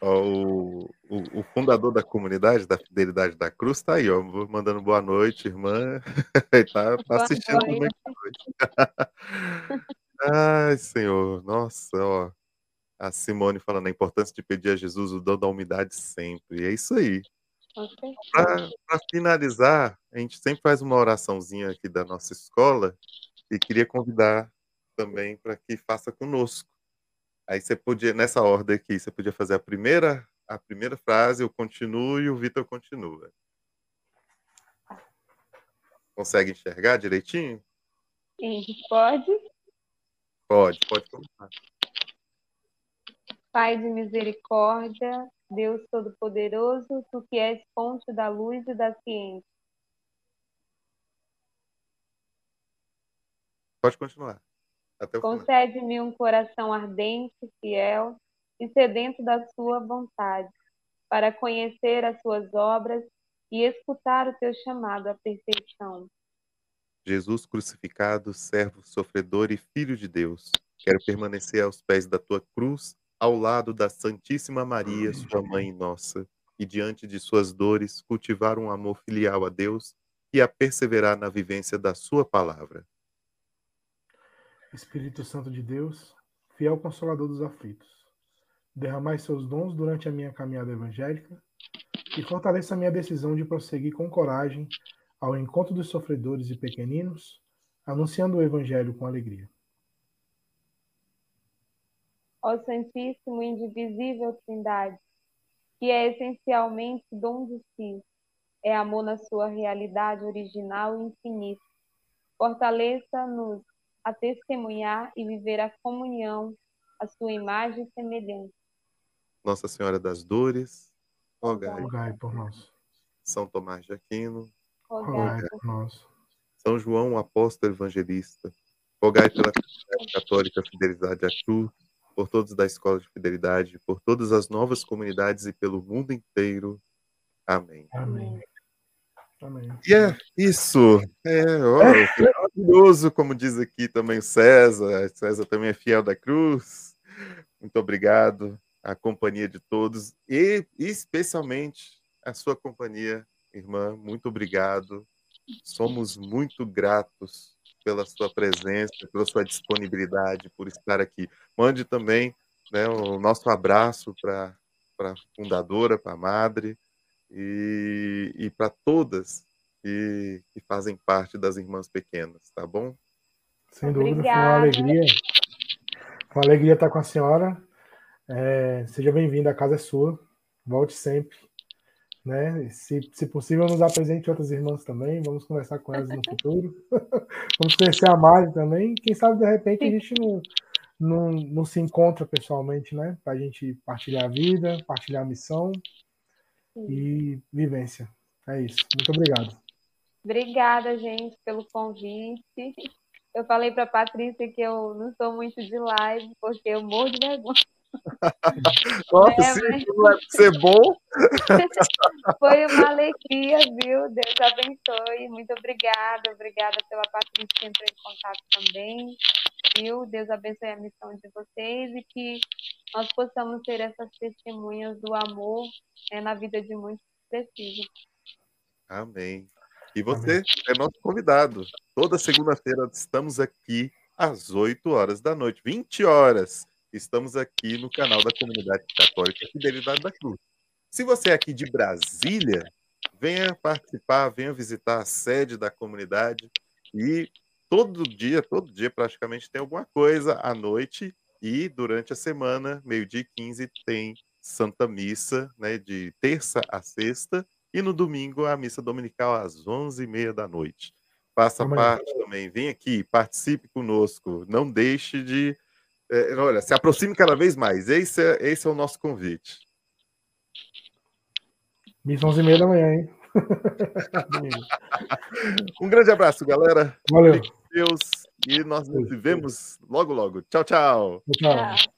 O, o, o, fundador da comunidade da Fidelidade da Cruz está aí, ó, mandando boa noite, irmã. Está tá assistindo boa noite. noite. Ai, Senhor, nossa, ó. A Simone falando a importância de pedir a Jesus o dom da umidade sempre. E é isso aí. Para finalizar, a gente sempre faz uma oraçãozinha aqui da nossa escola e queria convidar também para que faça conosco. Aí você podia, nessa ordem aqui, você podia fazer a primeira, a primeira frase, eu continuo e o Vitor continua. Consegue enxergar direitinho? Sim, pode. Pode, pode começar. Pai de misericórdia, Deus Todo-Poderoso, tu que és fonte da luz e da ciência. Pode continuar. Concede-me um coração ardente, fiel e sedento da sua vontade, para conhecer as suas obras e escutar o teu chamado à perfeição. Jesus crucificado, servo sofredor e filho de Deus, quero permanecer aos pés da tua cruz, ao lado da Santíssima Maria, sua mãe nossa, e diante de suas dores cultivar um amor filial a Deus e a perseverar na vivência da sua palavra. Espírito Santo de Deus, fiel consolador dos aflitos, derramai seus dons durante a minha caminhada evangélica e fortaleça a minha decisão de prosseguir com coragem ao encontro dos sofredores e pequeninos, anunciando o Evangelho com alegria. Ó Santíssimo Indivisível Trindade, que é essencialmente dom de si, é amor na sua realidade original e infinita. Fortaleça-nos a testemunhar e viver a comunhão, a sua imagem e semelhança. Nossa Senhora das Dores, rogai, rogai por nós. São Tomás de Aquino, rogai por nós. São João, apóstolo evangelista, rogai pela Comunidade Católica Fidelidade à Cruz, por todos da Escola de Fidelidade, por todas as novas comunidades e pelo mundo inteiro. Amém. Amém. Amém. E é isso. É, ó, maravilhoso, como diz aqui também o César. César também é fiel da cruz. Muito obrigado. A companhia de todos e especialmente a sua companhia irmã, muito obrigado. Somos muito gratos pela sua presença, pela sua disponibilidade, por estar aqui. Mande também né, o nosso abraço para a fundadora, para a madre e, e para todas que, que, fazem parte das Irmãs Pequenas, tá bom? Sem dúvida, Obrigada. foi uma alegria. Uma alegria estar com a senhora. É, seja bem-vinda, a casa é sua. Volte sempre né? Se, se possível, nos apresente outras irmãs também. Vamos conversar com elas no futuro. Vamos conhecer a Mari também. Quem sabe, de repente, a gente não, não, não se encontra pessoalmente, né? Para a gente partilhar a vida, partilhar a missão e vivência. É isso. Muito obrigado. Obrigada, gente, pelo convite. Eu falei para a Patrícia que eu não sou muito de live, porque eu morro de vergonha. Nossa, é, sim, mas... ser bom. Foi uma alegria, viu? Deus abençoe. Muito obrigada. Obrigada pela Patrícia que entrou em contato também. Viu? Deus abençoe a missão de vocês e que nós possamos ter essas testemunhas do amor né, na vida de muitos que precisam. Amém. E você Amém. é nosso convidado. Toda segunda-feira estamos aqui às 8 horas da noite, 20 horas Estamos aqui no canal da Comunidade Católica Fidelidade da Cruz. Se você é aqui de Brasília, venha participar, venha visitar a sede da comunidade e todo dia, todo dia praticamente tem alguma coisa à noite e durante a semana, meio-dia e 15, tem Santa Missa, né, de terça a sexta, e no domingo a missa dominical às 11h30 da noite. Faça parte também, vem aqui, participe conosco, não deixe de é, olha, se aproxime cada vez mais. Esse é, esse é o nosso convite. Missa 11 e meia da manhã, hein? um grande abraço, galera. Valeu. Deus. E nós nos vemos logo, logo. Tchau, tchau. Tchau. tchau.